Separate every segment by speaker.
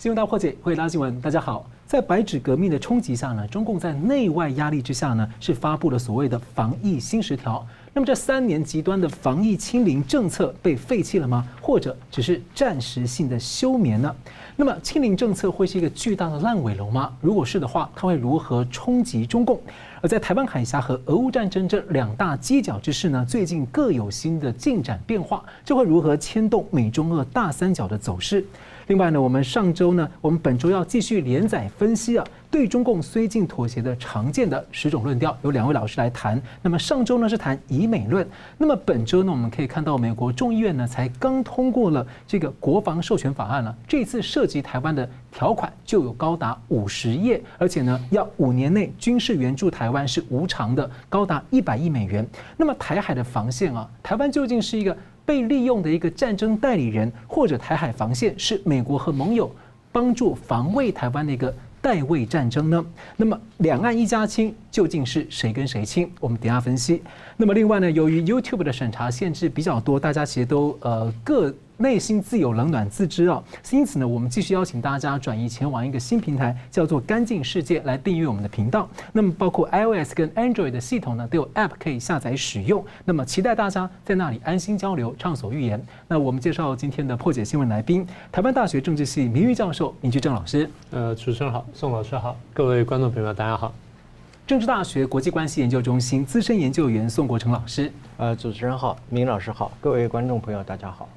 Speaker 1: 新闻大破解，欢迎大新闻。大家好，在白纸革命的冲击下呢，中共在内外压力之下呢，是发布了所谓的防疫新十条。那么这三年极端的防疫清零政策被废弃了吗？或者只是暂时性的休眠呢？那么清零政策会是一个巨大的烂尾楼吗？如果是的话，它会如何冲击中共？而在台湾海峡和俄乌战争这两大犄角之势呢，最近各有新的进展变化，这会如何牵动美中俄大三角的走势？另外呢，我们上周呢，我们本周要继续连载分析啊，对中共绥靖妥协的常见的十种论调，由两位老师来谈。那么上周呢是谈以美论，那么本周呢，我们可以看到美国众议院呢才刚通过了这个国防授权法案了，这次涉及台湾的条款就有高达五十页，而且呢要五年内军事援助台湾是无偿的，高达一百亿美元。那么台海的防线啊，台湾究竟是一个？被利用的一个战争代理人，或者台海防线是美国和盟友帮助防卫台湾的一个代位战争呢？那么两岸一家亲，究竟是谁跟谁亲？我们等下分析。那么另外呢，由于 YouTube 的审查限制比较多，大家其实都呃各。内心自有冷暖自知啊，因此呢，我们继续邀请大家转移前往一个新平台，叫做“干净世界”来订阅我们的频道。那么，包括 iOS 跟 Android 的系统呢，都有 App 可以下载使用。那么，期待大家在那里安心交流，畅所欲言。那我们介绍今天的破解新闻来宾，台湾大学政治系名誉教授林居正老师。
Speaker 2: 呃，主持人好，宋老师好，各位观众朋友大家好。
Speaker 1: 政治大学国际关系研究中心资深研究员宋国成老师。
Speaker 3: 呃，主持人好，明老师好，各位观众朋友大家好。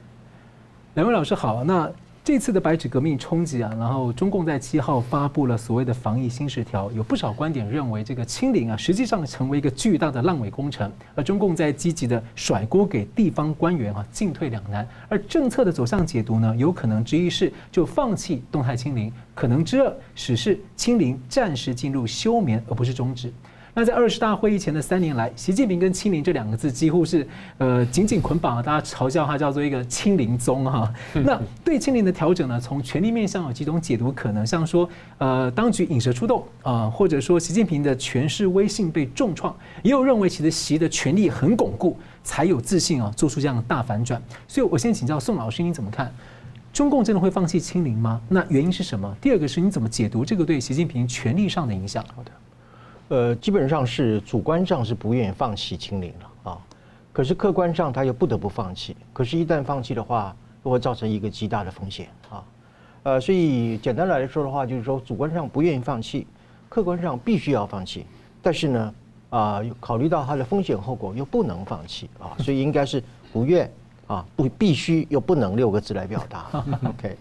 Speaker 1: 两位老师好，那这次的白纸革命冲击啊，然后中共在七号发布了所谓的防疫新十条，有不少观点认为这个清零啊，实际上成为一个巨大的烂尾工程，而中共在积极的甩锅给地方官员啊，进退两难。而政策的走向解读呢，有可能之一是就放弃动态清零，可能之二只是清零暂时进入休眠，而不是终止。那在二十大会议前的三年来，习近平跟清零这两个字几乎是呃紧紧捆绑，大家嘲笑他叫做一个清零宗哈。那对清零的调整呢，从权力面向有几种解读可能，像说呃当局引蛇出洞啊，或者说习近平的权势威信被重创，也有认为其实习的权力很巩固，才有自信啊做出这样的大反转。所以我先请教宋老师，你怎么看？中共真的会放弃清零吗？那原因是什么？第二个是你怎么解读这个对习近平权力上的影响？好的。
Speaker 3: 呃，基本上是主观上是不愿意放弃清零了啊，可是客观上他又不得不放弃。可是，一旦放弃的话，又会造成一个极大的风险啊。呃，所以简单来说的话，就是说主观上不愿意放弃，客观上必须要放弃。但是呢，啊，考虑到它的风险后果，又不能放弃啊，所以应该是不愿啊，不必须又不能六个字来表达。OK，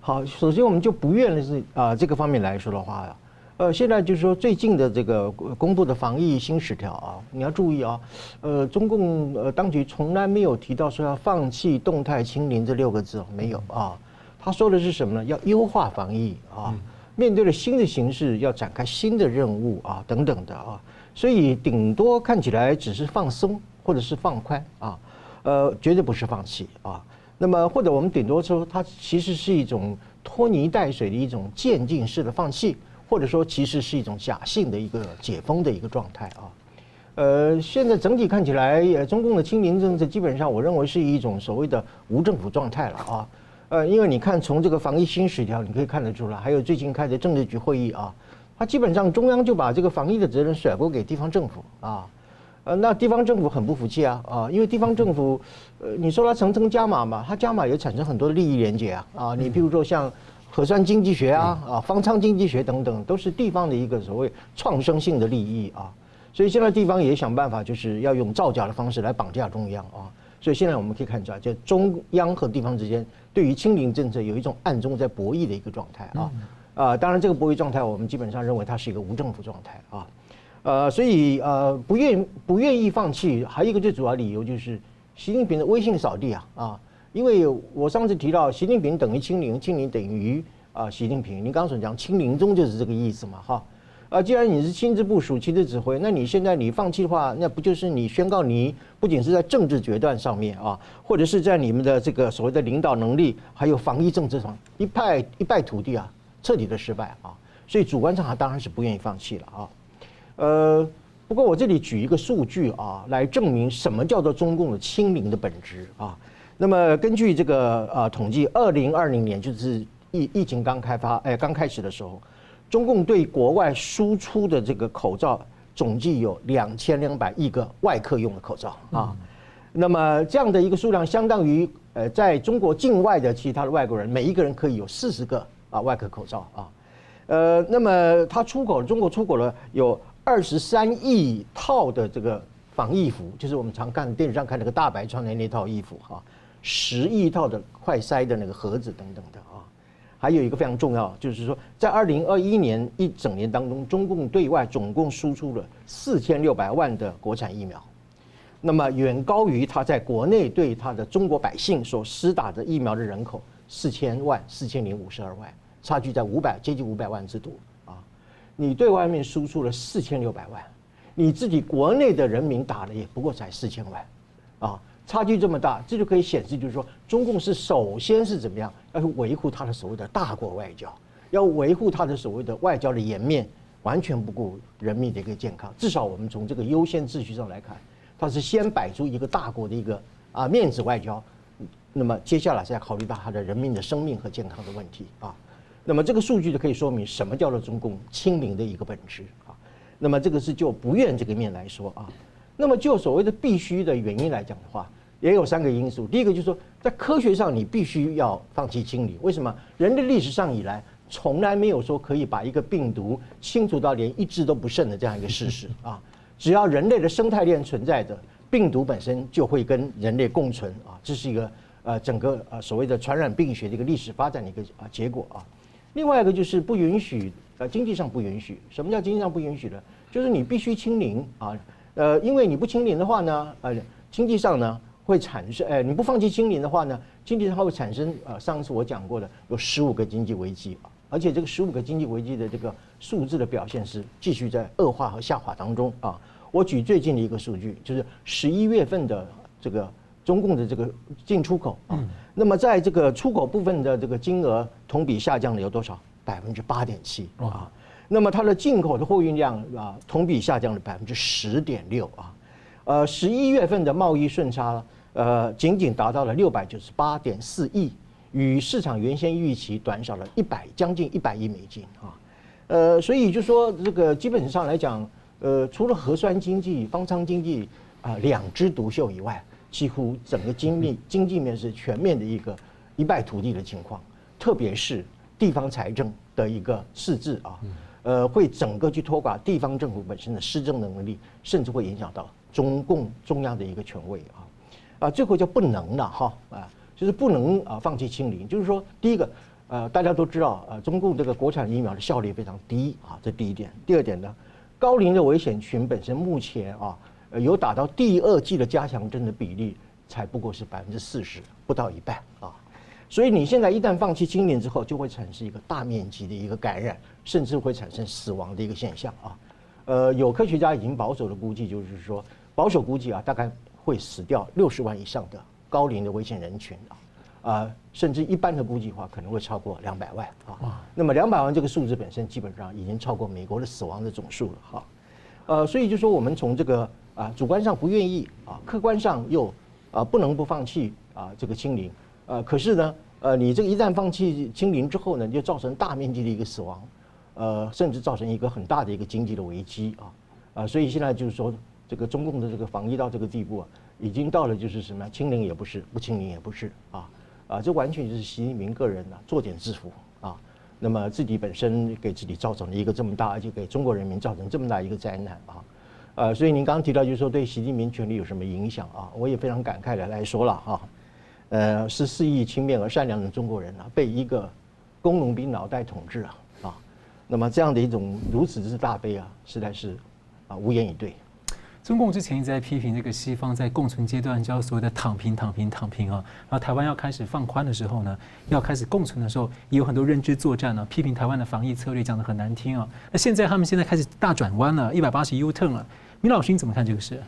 Speaker 3: 好，首先我们就不愿的是啊这个方面来说的话。呃，现在就是说最近的这个公布的防疫新十条啊，你要注意啊，呃，中共呃当局从来没有提到说要放弃动态清零这六个字，没有啊，他说的是什么呢？要优化防疫啊，面对了新的形势，要展开新的任务啊，等等的啊，所以顶多看起来只是放松或者是放宽啊，呃，绝对不是放弃啊。那么或者我们顶多说，它其实是一种拖泥带水的一种渐进式的放弃。或者说，其实是一种假性的一个解封的一个状态啊。呃，现在整体看起来，中共的清零政策基本上，我认为是一种所谓的无政府状态了啊。呃，因为你看，从这个防疫新十条，你可以看得出来，还有最近开的政治局会议啊，它基本上中央就把这个防疫的责任甩锅给地方政府啊。呃，那地方政府很不服气啊啊，因为地方政府，呃，你说它层层加码嘛，它加码也产生很多的利益连结啊啊，你比如说像。核酸经济学啊啊，方舱经济学等等，都是地方的一个所谓创生性的利益啊，所以现在地方也想办法，就是要用造假的方式来绑架中央啊。所以现在我们可以看出来，就中央和地方之间对于清零政策有一种暗中在博弈的一个状态啊啊。当然，这个博弈状态我们基本上认为它是一个无政府状态啊。呃，所以呃不愿不愿意放弃，还有一个最主要理由就是习近平的威信扫地啊啊。因为我上次提到，习近平等于清零，清零等于啊习近平。您刚刚所讲清零中就是这个意思嘛，哈啊，既然你是亲自部署、亲自指挥，那你现在你放弃的话，那不就是你宣告你不仅是在政治决断上面啊，或者是在你们的这个所谓的领导能力，还有防疫政策上一败一败涂地啊，彻底的失败啊。所以主观上他当然是不愿意放弃了啊。呃，不过我这里举一个数据啊，来证明什么叫做中共的清零的本质啊。那么根据这个呃统计，二零二零年就是疫疫情刚开发，哎，刚开始的时候，中共对国外输出的这个口罩总计有两千两百亿个外科用的口罩啊。那么这样的一个数量，相当于呃，在中国境外的其他的外国人，每一个人可以有四十个啊外科口罩啊。呃，那么他出口，中国出口了有二十三亿套的这个防疫服，就是我们常看电视上看那个大白穿的那套衣服哈，十亿套的快筛的那个盒子等等的啊。还有一个非常重要，就是说在二零二一年一整年当中，中共对外总共输出了四千六百万的国产疫苗。那么远高于他在国内对他的中国百姓所施打的疫苗的人口四千万四千零五十二万，差距在五百接近五百万之多啊！你对外面输出了四千六百万，你自己国内的人民打的也不过才四千万，啊，差距这么大，这就可以显示就是说，中共是首先是怎么样要去维护他的所谓的大国外交，要维护他的所谓的外交的颜面，完全不顾人民的一个健康。至少我们从这个优先秩序上来看。他是先摆出一个大国的一个啊面子外交，那么接下来再考虑到他的人民的生命和健康的问题啊，那么这个数据就可以说明什么叫做中共清零的一个本质啊，那么这个是就不愿这个面来说啊，那么就所谓的必须的原因来讲的话，也有三个因素，第一个就是说在科学上你必须要放弃清零，为什么？人类历史上以来从来没有说可以把一个病毒清除到连一只都不剩的这样一个事实啊。只要人类的生态链存在着，病毒本身就会跟人类共存啊，这是一个呃整个呃所谓的传染病学的一个历史发展的一个啊结果啊。另外一个就是不允许呃经济上不允许，什么叫经济上不允许呢？就是你必须清零啊，呃，因为你不清零的话呢，呃，经济上呢会产生，呃，你不放弃清零的话呢，经济它会产生呃上次我讲过的有十五个经济危机啊。而且这个十五个经济危机的这个数字的表现是继续在恶化和下滑当中啊。我举最近的一个数据，就是十一月份的这个中共的这个进出口啊。那么在这个出口部分的这个金额同比下降了有多少？百分之八点七啊。那么它的进口的货运量啊，同比下降了百分之十点六啊。呃，十一月份的贸易顺差呃，仅仅达到了六百九十八点四亿。与市场原先预期短少了一百将近一百亿美金啊，呃，所以就说这个基本上来讲，呃，除了核酸经济、方舱经济啊两枝独秀以外，几乎整个经济经济面是全面的一个一败涂地的情况，特别是地方财政的一个赤字啊，呃，会整个去拖垮地方政府本身的施政能力，甚至会影响到中共中央的一个权威啊，啊，最后就不能了哈啊。就是不能啊放弃清零，就是说，第一个，呃，大家都知道，呃，中共这个国产疫苗的效率非常低啊，这第一点。第二点呢，高龄的危险群本身目前啊，有打到第二剂的加强针的比例才不过是百分之四十，不到一半啊。所以你现在一旦放弃清零之后，就会产生一个大面积的一个感染，甚至会产生死亡的一个现象啊。呃，有科学家已经保守的估计，就是说保守估计啊，大概会死掉六十万以上的。高龄的危险人群啊，啊，甚至一般的估计的话，可能会超过两百万啊。那么两百万这个数字本身基本上已经超过美国的死亡的总数了哈。呃，所以就说我们从这个啊主观上不愿意啊，客观上又啊不能不放弃啊这个清零。呃，可是呢，呃，你这个一旦放弃清零之后呢，就造成大面积的一个死亡，呃，甚至造成一个很大的一个经济的危机啊。啊，所以现在就是说，这个中共的这个防疫到这个地步啊。已经到了，就是什么清零也不是，不清零也不是啊啊！这完全就是习近平个人呢、啊，作茧自缚啊。那么自己本身给自己造成了一个这么大，而且给中国人民造成这么大一个灾难啊。呃，所以您刚刚提到，就是说对习近平权力有什么影响啊？我也非常感慨的来说了啊。呃，十四亿轻蔑而善良的中国人啊，被一个工农兵脑袋统治啊啊！那么这样的一种如此之大悲啊，实在是啊无言以对。
Speaker 1: 中共之前一直在批评这个西方在共存阶段叫所谓的躺平、躺平、躺平啊，然后台湾要开始放宽的时候呢，要开始共存的时候，也有很多认知作战呢，批评台湾的防疫策略讲得很难听啊。那现在他们现在开始大转弯了，一百八十 U turn 了。米老师你怎么看这个事？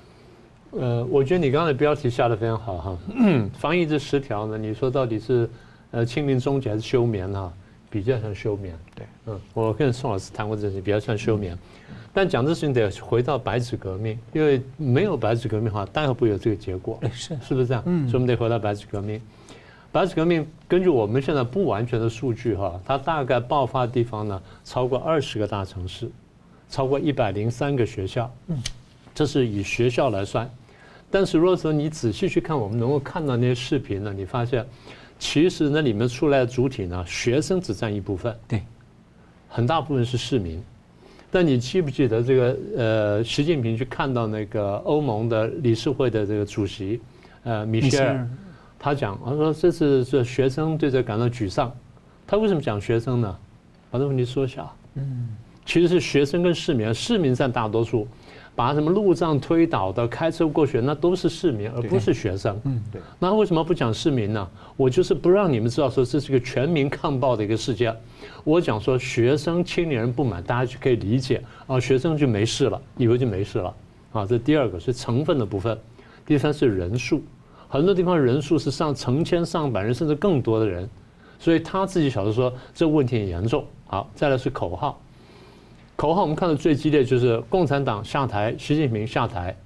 Speaker 2: 呃，我觉得你刚才的标题下得非常好哈，防疫这十条呢，你说到底是呃清明终结还是休眠哈？比较像休眠。对，嗯，我跟宋老师谈过这些，比较像休眠。但讲这事情得回到白纸革命，因为没有白纸革命的话，当然不会有这个结果。是是不是这样？嗯，所以我们得回到白纸革命。白纸革命根据我们现在不完全的数据哈，它大概爆发的地方呢超过二十个大城市，超过一百零三个学校，嗯，这是以学校来算。但是如果说你仔细去看，我们能够看到那些视频呢，你发现其实那里面出来的主体呢，学生只占一部分，
Speaker 1: 对，
Speaker 2: 很大部分是市民。但你记不记得这个呃，习近平去看到那个欧盟的理事会的这个主席呃米歇尔，他讲他说这次这学生对这感到沮丧。他为什么讲学生呢？把这问题缩小，嗯，其实是学生跟市民，市民占大多数。把什么路障推倒的、开车过去，那都是市民，而不是学生。嗯，对。那为什么不讲市民呢？我就是不让你们知道说这是个全民抗暴的一个事件。我讲说学生、青年人不满，大家就可以理解啊，学生就没事了，以为就没事了啊。这第二个是成分的部分，第三是人数，很多地方人数是上成千上百人甚至更多的人，所以他自己晓得说这问题很严重。好，再来是口号。口号我们看到最激烈就是共产党下台，习近平下台，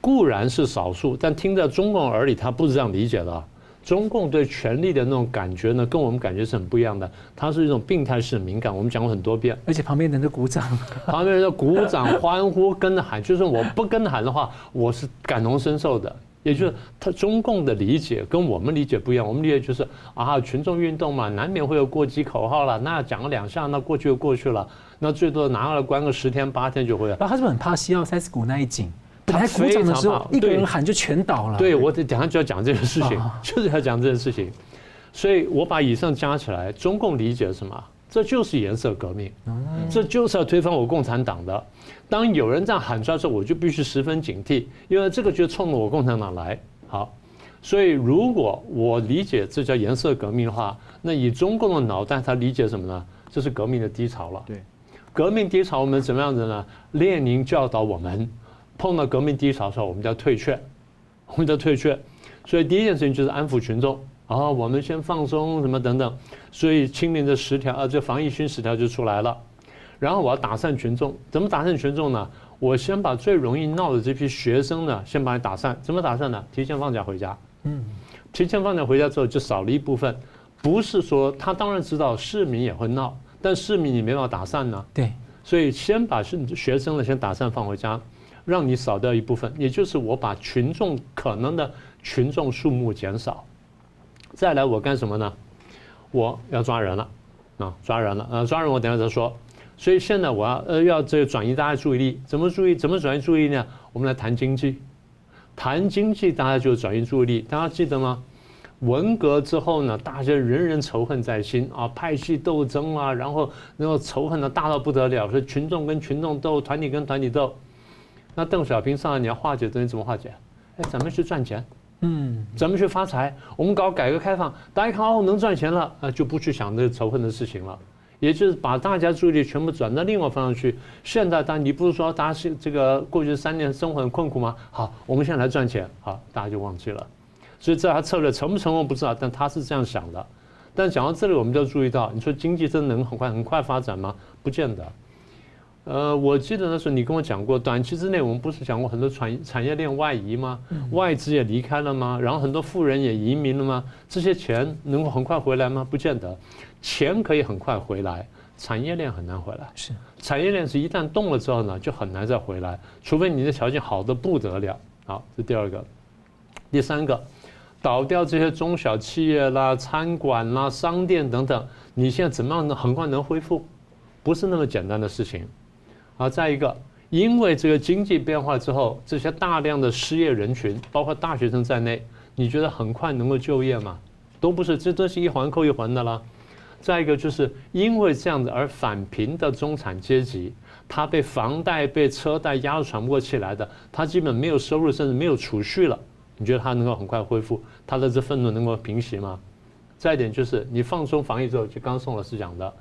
Speaker 2: 固然是少数，但听在中共耳里，他不是这样理解的。中共对权力的那种感觉呢，跟我们感觉是很不一样的。它是一种病态式的敏感，我们讲过很多遍。
Speaker 1: 而且旁边人都鼓掌，
Speaker 2: 旁边人都鼓掌欢呼，跟着喊。就是我不跟着喊的话，我是感同身受的。也就是他中共的理解跟我们理解不一样。我们理解就是啊，群众运动嘛，难免会有过激口号了。那讲了两下，那过去就过去了。那最多拿过来关个十天八天就会了。
Speaker 1: 那他是不是很怕西奥塞斯谷那一景？他鼓掌的时候，一个人喊就全倒了。
Speaker 2: 对，我等下就要讲这件事情，就是要讲这件事情。所以我把以上加起来，中共理解什么？这就是颜色革命，这就是要推翻我共产党的。当有人这样喊出来的时候，我就必须十分警惕，因为这个就冲着我共产党来。好，所以如果我理解这叫颜色革命的话，那以中共的脑袋，他理解什么呢？这是革命的低潮了。对。革命低潮，我们怎么样子呢？列宁教导我们，碰到革命低潮的时候，我们就要退却，我们就要退却。所以第一件事情就是安抚群众，啊，我们先放松什么等等。所以清零的十条啊，这防疫新十条就出来了。然后我要打散群众，怎么打散群众呢？我先把最容易闹的这批学生呢，先把你打散。怎么打散呢？提前放假回家。嗯，提前放假回家之后，就少了一部分。不是说他当然知道市民也会闹。但市民你没办法打散呢，
Speaker 1: 对，
Speaker 2: 所以先把是学生呢先打散放回家，让你少掉一部分，也就是我把群众可能的群众数目减少，再来我干什么呢？我要抓人了，啊，抓人了，呃，抓人我等下再说。所以现在我要呃要这个转移大家注意力，怎么注意？怎么转移注意力呢？我们来谈经济，谈经济大家就转移注意力，大家记得吗？文革之后呢，大家人人仇恨在心啊，派系斗争啊，然后那个仇恨呢大到不得了，是群众跟群众斗，团体跟团体斗。那邓小平上来，你要化解东西怎么化解？哎，咱们去赚钱，嗯，咱们去发财。我们搞改革开放，大家看哦能赚钱了，啊就不去想那个仇恨的事情了，也就是把大家注意力全部转到另外方向去。现在当然你不是说大家是这个过去三年生活很困苦吗？好，我们现在来赚钱，好，大家就忘记了。所以这他策略成不成功不知道，但他是这样想的。但讲到这里，我们就要注意到，你说经济真的能很快很快发展吗？不见得。呃，我记得那时候你跟我讲过，短期之内我们不是讲过很多产产业链外移吗？外资也离开了吗？然后很多富人也移民了吗？这些钱能够很快回来吗？不见得。钱可以很快回来，产业链很难回来。是，产业链是一旦动了之后呢，就很难再回来，除非你的条件好的不得了。好，这第二个，第三个。倒掉这些中小企业啦、餐馆啦、商店等等，你现在怎么样能很快能恢复？不是那么简单的事情。好，再一个，因为这个经济变化之后，这些大量的失业人群，包括大学生在内，你觉得很快能够就业吗？都不是，这都是一环扣一环的了。再一个，就是因为这样子而返贫的中产阶级，他被房贷、被车贷压得喘不过气来的，他基本没有收入，甚至没有储蓄了。你觉得他能够很快恢复？他的这愤怒能够平息吗？再一点就是，你放松防疫之后，就刚宋老师讲的，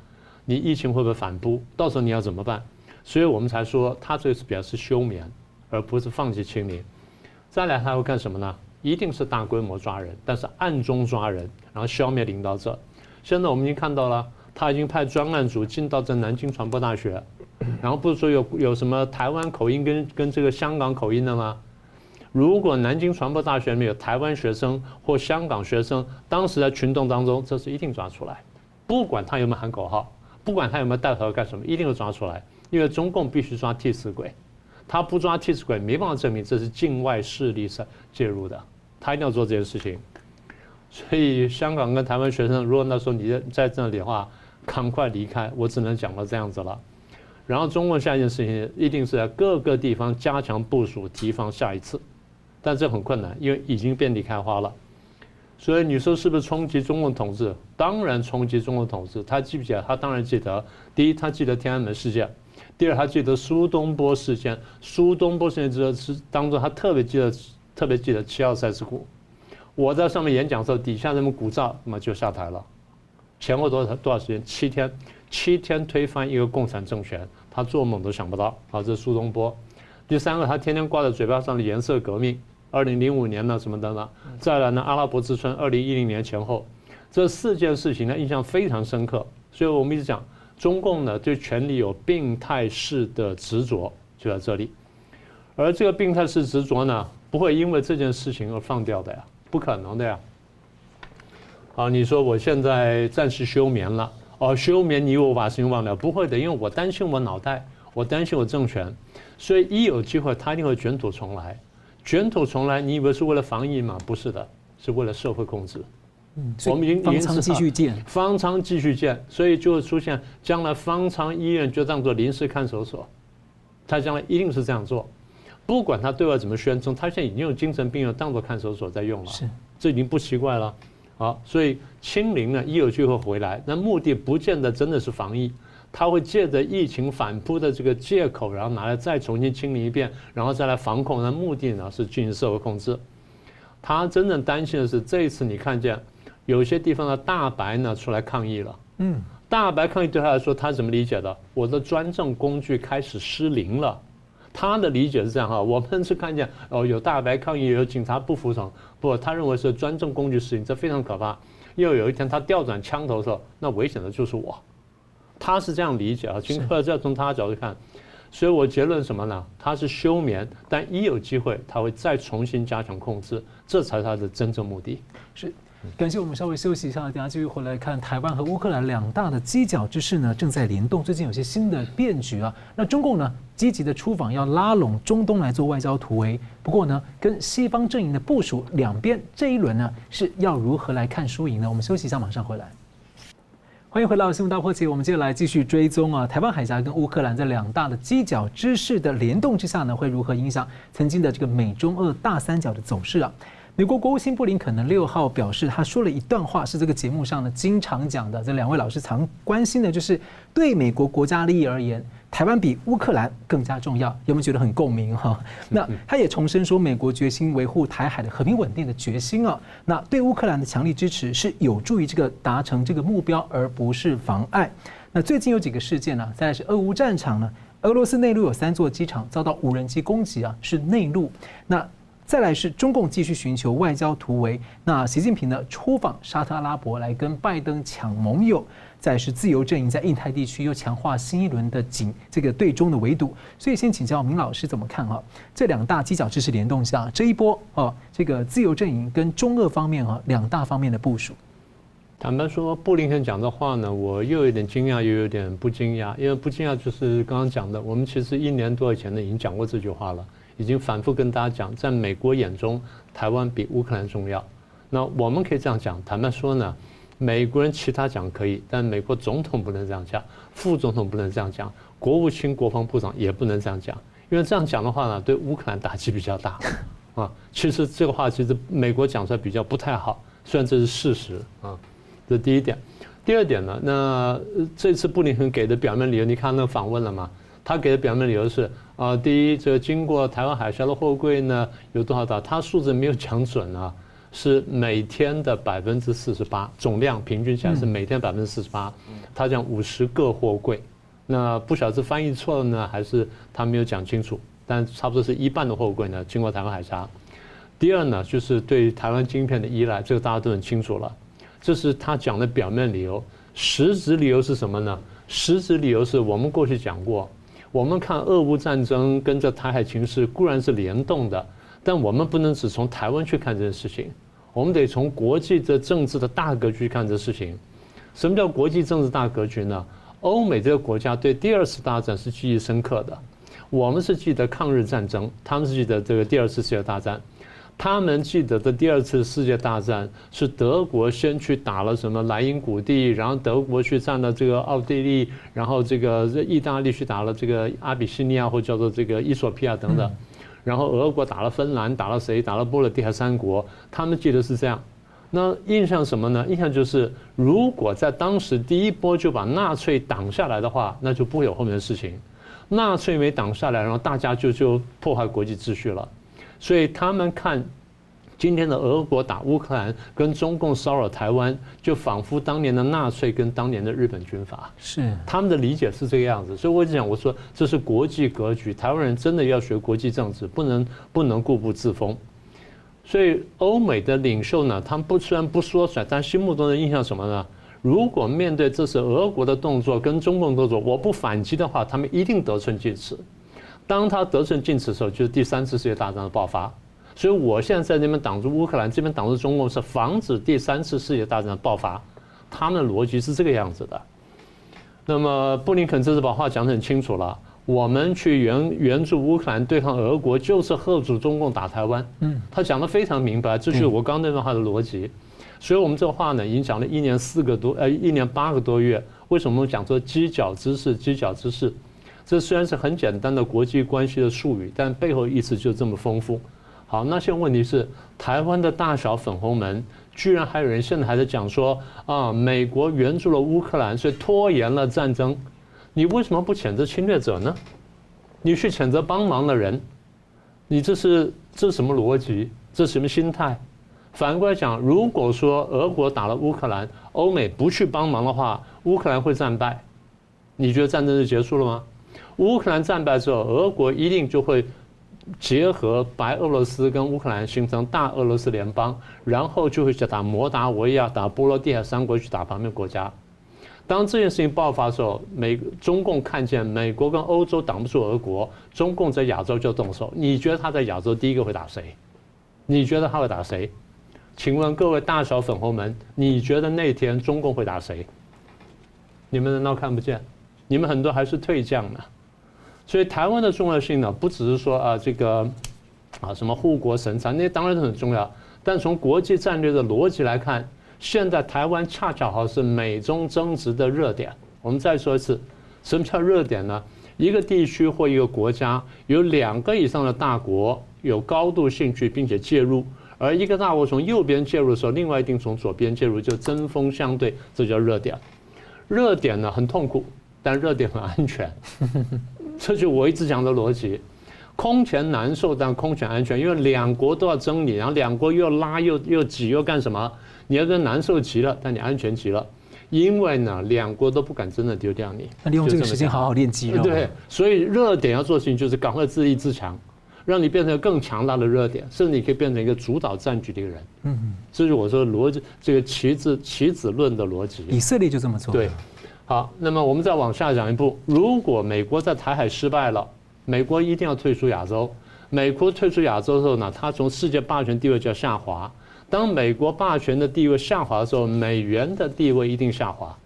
Speaker 2: 你疫情会不会反扑？到时候你要怎么办？所以我们才说，他这是表示休眠，而不是放弃清零。再来，他会干什么呢？一定是大规模抓人，但是暗中抓人，然后消灭领导者。现在我们已经看到了，他已经派专案组进到这南京传播大学，然后不是说有有什么台湾口音跟跟这个香港口音的吗？如果南京传播大学没有台湾学生或香港学生，当时在群众当中，这是一定抓出来，不管他有没有喊口号，不管他有没有带头干什么，一定会抓出来，因为中共必须抓替死鬼，他不抓替死鬼，没办法证明这是境外势力上介入的，他一定要做这件事情。所以香港跟台湾学生，如果那时候你在这里的话，赶快离开，我只能讲到这样子了。然后中共下一件事情一定是在各个地方加强部署，提防下一次，但这很困难，因为已经遍地开花了。所以你说是不是冲击中共统治？当然冲击中共统治。他记不记得？他当然记得。第一，他记得天安门事件；第二，他记得苏东坡事件。苏东坡事件之后是当中，他特别记得，特别记得七二三事故。我在上面演讲的时候，底下人们鼓噪，那么就下台了。前后多少多少时间？七天。七天推翻一个共产政权，他做梦都想不到。好，这是苏东坡。第三个，他天天挂在嘴巴上的颜色革命，二零零五年呢什么等等。再来呢，阿拉伯之春，二零一零年前后，这四件事情呢印象非常深刻。所以我们一直讲，中共呢对权力有病态式的执着，就在这里。而这个病态式执着呢，不会因为这件事情而放掉的呀，不可能的呀。好，你说我现在暂时休眠了。哦，休眠，你以为我把事情忘了？不会的，因为我担心我脑袋，我担心我政权，所以一有机会，他一定会卷土重来。卷土重来，你以为是为了防疫吗？不是的，是为了社会控制。
Speaker 1: 嗯，我们已经方舱继续建，
Speaker 2: 方舱继续建，所以就会出现将来方舱医院就当做临时看守所，他将来一定是这样做，不管他对外怎么宣称，他现在已经有精神病院当做看守所在用了，
Speaker 1: 是，
Speaker 2: 这已经不奇怪了。好，所以清零呢，一有机会回来，那目的不见得真的是防疫，他会借着疫情反扑的这个借口，然后拿来再重新清理一遍，然后再来防控。那目的呢是进行社会控制。他真正担心的是，这一次你看见有些地方的大白呢出来抗议了。嗯，大白抗议对他来说，他怎么理解的？我的专政工具开始失灵了。他的理解是这样哈，我们是看见哦，有大白抗议，有警察不服从，不，他认为是专政工具失灵，这非常可怕。因为有一天他调转枪头的时候，那危险的就是我。他是这样理解啊，今后再从他的角度看，所以我结论什么呢？他是休眠，但一有机会他会再重新加强控制，这才是他的真正目的。
Speaker 1: 是。感谢我们稍微休息一下，等下继续回来看台湾和乌克兰两大的犄角之势呢，正在联动。最近有些新的变局啊，那中共呢积极的出访，要拉拢中东来做外交突围。不过呢，跟西方阵营的部署，两边这一轮呢是要如何来看输赢呢？我们休息一下，马上回来。欢迎回到新闻大破解，我们接下来继续追踪啊，台湾海峡跟乌克兰在两大的犄角之势的联动之下呢，会如何影响曾经的这个美中俄大三角的走势啊？美国国务卿布林肯呢六号表示，他说了一段话，是这个节目上呢经常讲的。这两位老师常关心的就是，对美国国家利益而言，台湾比乌克兰更加重要。有没有觉得很共鸣哈？那他也重申说，美国决心维护台海的和平稳定的决心啊。那对乌克兰的强力支持是有助于这个达成这个目标，而不是妨碍。那最近有几个事件呢？再来是俄乌战场呢，俄罗斯内陆有三座机场遭到无人机攻击啊，是内陆。那再来是中共继续寻求外交突围，那习近平呢出访沙特阿拉伯来跟拜登抢盟友，再是自由阵营在印太地区又强化新一轮的紧这个对中的围堵，所以先请教明老师怎么看啊？这两大犄角之势联动下，这一波啊，这个自由阵营跟中俄方面啊两大方面的部署。
Speaker 2: 坦白说，布林肯讲的话呢，我又有点惊讶，又有点不惊讶，因为不惊讶就是刚刚讲的，我们其实一年多以前呢已经讲过这句话了。已经反复跟大家讲，在美国眼中，台湾比乌克兰重要。那我们可以这样讲，坦白说呢，美国人其他讲可以，但美国总统不能这样讲，副总统不能这样讲，国务卿、国防部长也不能这样讲，因为这样讲的话呢，对乌克兰打击比较大 啊。其实这个话其实美国讲出来比较不太好，虽然这是事实啊。这是第一点。第二点呢，那这次布林肯给的表面理由，你看那个访问了吗？他给的表面理由是啊，第一，这个经过台湾海峡的货柜呢有多少大？他数字没有讲准啊，是每天的百分之四十八，总量平均下来是每天百分之四十八。他讲五十个货柜，那不晓得是翻译错了呢，还是他没有讲清楚？但差不多是一半的货柜呢经过台湾海峡。第二呢，就是对台湾晶片的依赖，这个大家都很清楚了。这是他讲的表面理由，实质理由是什么呢？实质理由是我们过去讲过。我们看俄乌战争跟这台海情势固然是联动的，但我们不能只从台湾去看这件事情，我们得从国际的政治的大格局看这事情。什么叫国际政治大格局呢？欧美这个国家对第二次大战是记忆深刻的，我们是记得抗日战争，他们是记得这个第二次世界大战。他们记得的第二次世界大战是德国先去打了什么莱茵谷地，然后德国去占了这个奥地利，然后这个意大利去打了这个阿比西尼亚或叫做这个伊索比亚等等，然后俄国打了芬兰，打了谁？打了波罗的海三国。他们记得是这样。那印象什么呢？印象就是如果在当时第一波就把纳粹挡下来的话，那就不会有后面的事情。纳粹没挡下来，然后大家就就破坏国际秩序了。所以他们看今天的俄国打乌克兰，跟中共骚扰台湾，就仿佛当年的纳粹跟当年的日本军阀。
Speaker 1: 是
Speaker 2: 他们的理解是这个样子。所以我就讲，我说这是国际格局，台湾人真的要学国际政治，不能不能固步自封。所以欧美的领袖呢，他们不虽然不说出来，但心目中的印象什么呢？如果面对这次俄国的动作跟中共动作，我不反击的话，他们一定得寸进尺。当他得寸进尺的时候，就是第三次世界大战的爆发。所以我现在在那边挡住乌克兰，这边挡住中共，是防止第三次世界大战的爆发。他们的逻辑是这个样子的。那么布林肯这次把话讲得很清楚了，我们去援援助乌克兰对抗俄国，就是贺阻中共打台湾。嗯，他讲得非常明白，这就是我刚那段话的逻辑。所以我们这话呢，已经讲了一年四个多，呃，一年八个多月。为什么我们讲说犄角之势？犄角之势。这虽然是很简单的国际关系的术语，但背后意思就这么丰富。好，那现在问题是，台湾的大小粉红们，居然还有人现在还在讲说啊，美国援助了乌克兰，所以拖延了战争。你为什么不谴责侵略者呢？你去谴责帮忙的人，你这是这是什么逻辑？这是什么心态？反过来讲，如果说俄国打了乌克兰，欧美不去帮忙的话，乌克兰会战败，你觉得战争就结束了吗？乌克兰战败之后，俄国一定就会结合白俄罗斯跟乌克兰形成大俄罗斯联邦，然后就会去打摩达维亚、打波罗的海三国，去打旁边国家。当这件事情爆发的时候，美中共看见美国跟欧洲挡不住俄国，中共在亚洲就动手。你觉得他在亚洲第一个会打谁？你觉得他会打谁？请问各位大小粉红们，你觉得那天中共会打谁？你们难道看不见？你们很多还是退将呢？所以台湾的重要性呢，不只是说啊这个啊什么护国神山，那当然很重要。但从国际战略的逻辑来看，现在台湾恰恰好是美中争执的热点。我们再说一次，什么叫热点呢？一个地区或一个国家有两个以上的大国有高度兴趣并且介入，而一个大国从右边介入的时候，另外一定从左边介入，就针锋相对，这叫热点。热点呢很痛苦，但热点很安全。这就我一直讲的逻辑，空前难受，但空前安全，因为两国都要争你，然后两国又拉又又挤又干什么？你要跟难受极了，但你安全极了，因为呢，两国都不敢真的丢掉你。
Speaker 1: 那利用这个时间好好练肌肉。
Speaker 2: 对，所以热点要做事情就是赶快自立自强，让你变成更强大的热点，甚至你可以变成一个主导战局的一个人。嗯嗯，这是我说逻辑，这个棋子棋子论的逻辑。
Speaker 1: 以色列就这么做。
Speaker 2: 对。好，那么我们再往下讲一步。如果美国在台海失败了，美国一定要退出亚洲。美国退出亚洲的时候呢，它从世界霸权地位就要下滑。当美国霸权的地位下滑的时候，美元的地位一定下滑，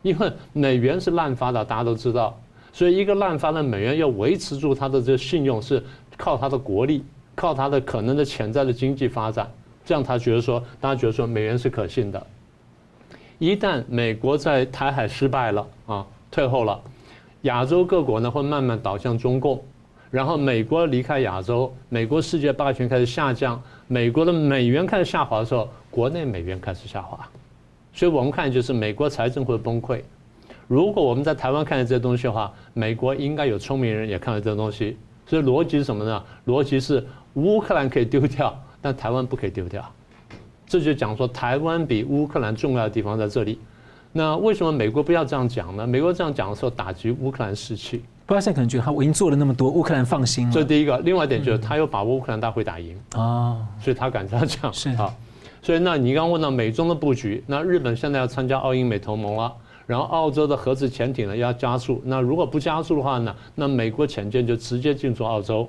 Speaker 2: 因为美元是滥发的，大家都知道。所以一个滥发的美元要维持住它的这个信用，是靠它的国力，靠它的可能的潜在的经济发展。这样他觉得说，大家觉得说美元是可信的。一旦美国在台海失败了啊，退后了，亚洲各国呢会慢慢倒向中共，然后美国离开亚洲，美国世界霸权开始下降，美国的美元开始下滑的时候，国内美元开始下滑，所以我们看就是美国财政会崩溃。如果我们在台湾看见这些东西的话，美国应该有聪明人也看到这些东西，所以逻辑是什么呢？逻辑是乌克兰可以丢掉，但台湾不可以丢掉。这就讲说，台湾比乌克兰重要的地方在这里。那为什么美国不要这样讲呢？美国这样讲的时候，打击乌克兰士气。
Speaker 1: 不然现在可能觉得他我已经做了那么多，乌克兰放心了。
Speaker 2: 这第一个，另外一点就是他有把握乌克兰大会打赢啊，所以他敢这样讲。
Speaker 1: 是啊，
Speaker 2: 所以那你刚刚问到美中的布局，那日本现在要参加澳英美同盟了，然后澳洲的核子潜艇呢要加速。那如果不加速的话呢，那美国潜舰就直接进驻澳洲。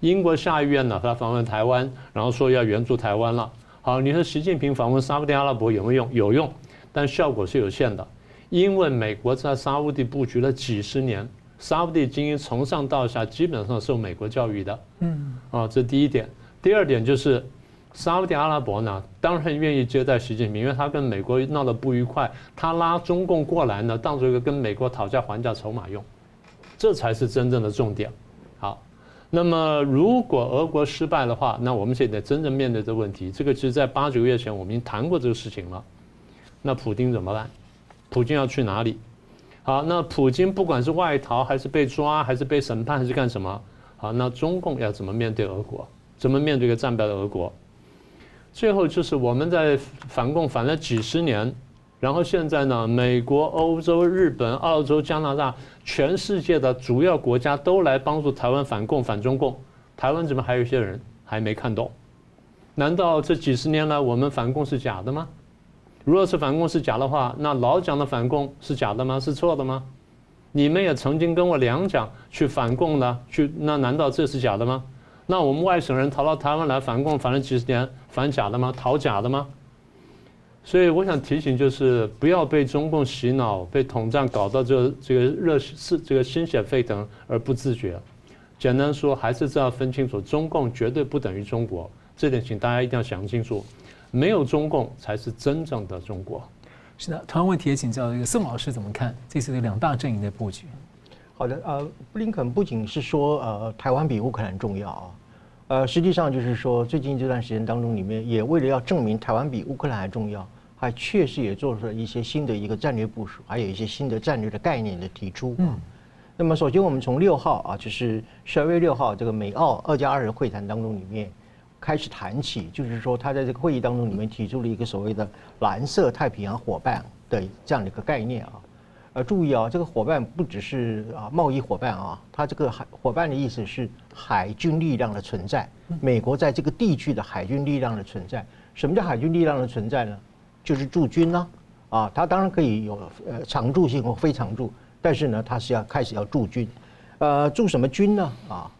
Speaker 2: 英国下议院呢，他访问台湾，然后说要援助台湾了。好，你说习近平访问沙乌地阿拉伯有没有用？有用，但效果是有限的，因为美国在沙乌地布局了几十年，沙乌地精英从上到下基本上受美国教育的。嗯，啊，这第一点。第二点就是。沙乌地阿拉伯呢，当然愿意接待习近平，因为他跟美国闹得不愉快，他拉中共过来呢，当做一个跟美国讨价还价筹码用，这才是真正的重点。那么如果俄国失败的话，那我们现在真正面对这问题，这个其实在八九个月前我们已经谈过这个事情了。那普京怎么办？普京要去哪里？好，那普京不管是外逃还是被抓，还是被审判，还是干什么？好，那中共要怎么面对俄国？怎么面对一个战败的俄国？最后就是我们在反共反了几十年，然后现在呢，美国、欧洲、日本、澳洲、加拿大，全世界的主要国家都来帮助台湾反共反中共，台湾怎么还有一些人还没看懂？难道这几十年来我们反共是假的吗？如果是反共是假的话，那老蒋的反共是假的吗？是错的吗？你们也曾经跟我两蒋去反共的，去那难道这是假的吗？那我们外省人逃到台湾来反共，反了几十年，反假的吗？讨假的吗？所以我想提醒，就是不要被中共洗脑，被统战搞到这这个热是这个心血沸腾而不自觉。简单说，还是这要分清楚，中共绝对不等于中国，这点请大家一定要想清楚。没有中共才是真正的中国。
Speaker 1: 是的，同样问题也请教这个宋老师怎么看这次的两大阵营的布局？
Speaker 3: 好的，呃，布林肯不仅是说，呃，台湾比乌克兰重要啊，呃，实际上就是说，最近这段时间当中，里面也为了要证明台湾比乌克兰还重要，还确实也做出了一些新的一个战略部署，还有一些新的战略的概念的提出。嗯，那么首先我们从六号啊，就是十二月六号这个美澳二加二的会谈当中里面开始谈起，就是说他在这个会议当中里面提出了一个所谓的蓝色太平洋伙伴的这样的一个概念啊。呃，注意啊，这个伙伴不只是啊贸易伙伴啊，它这个海伙伴的意思是海军力量的存在。美国在这个地区的海军力量的存在，什么叫海军力量的存在呢？就是驻军呢，啊，它当然可以有呃常驻性或非常驻，但是呢，它是要开始要驻军，呃，驻什么军呢？啊，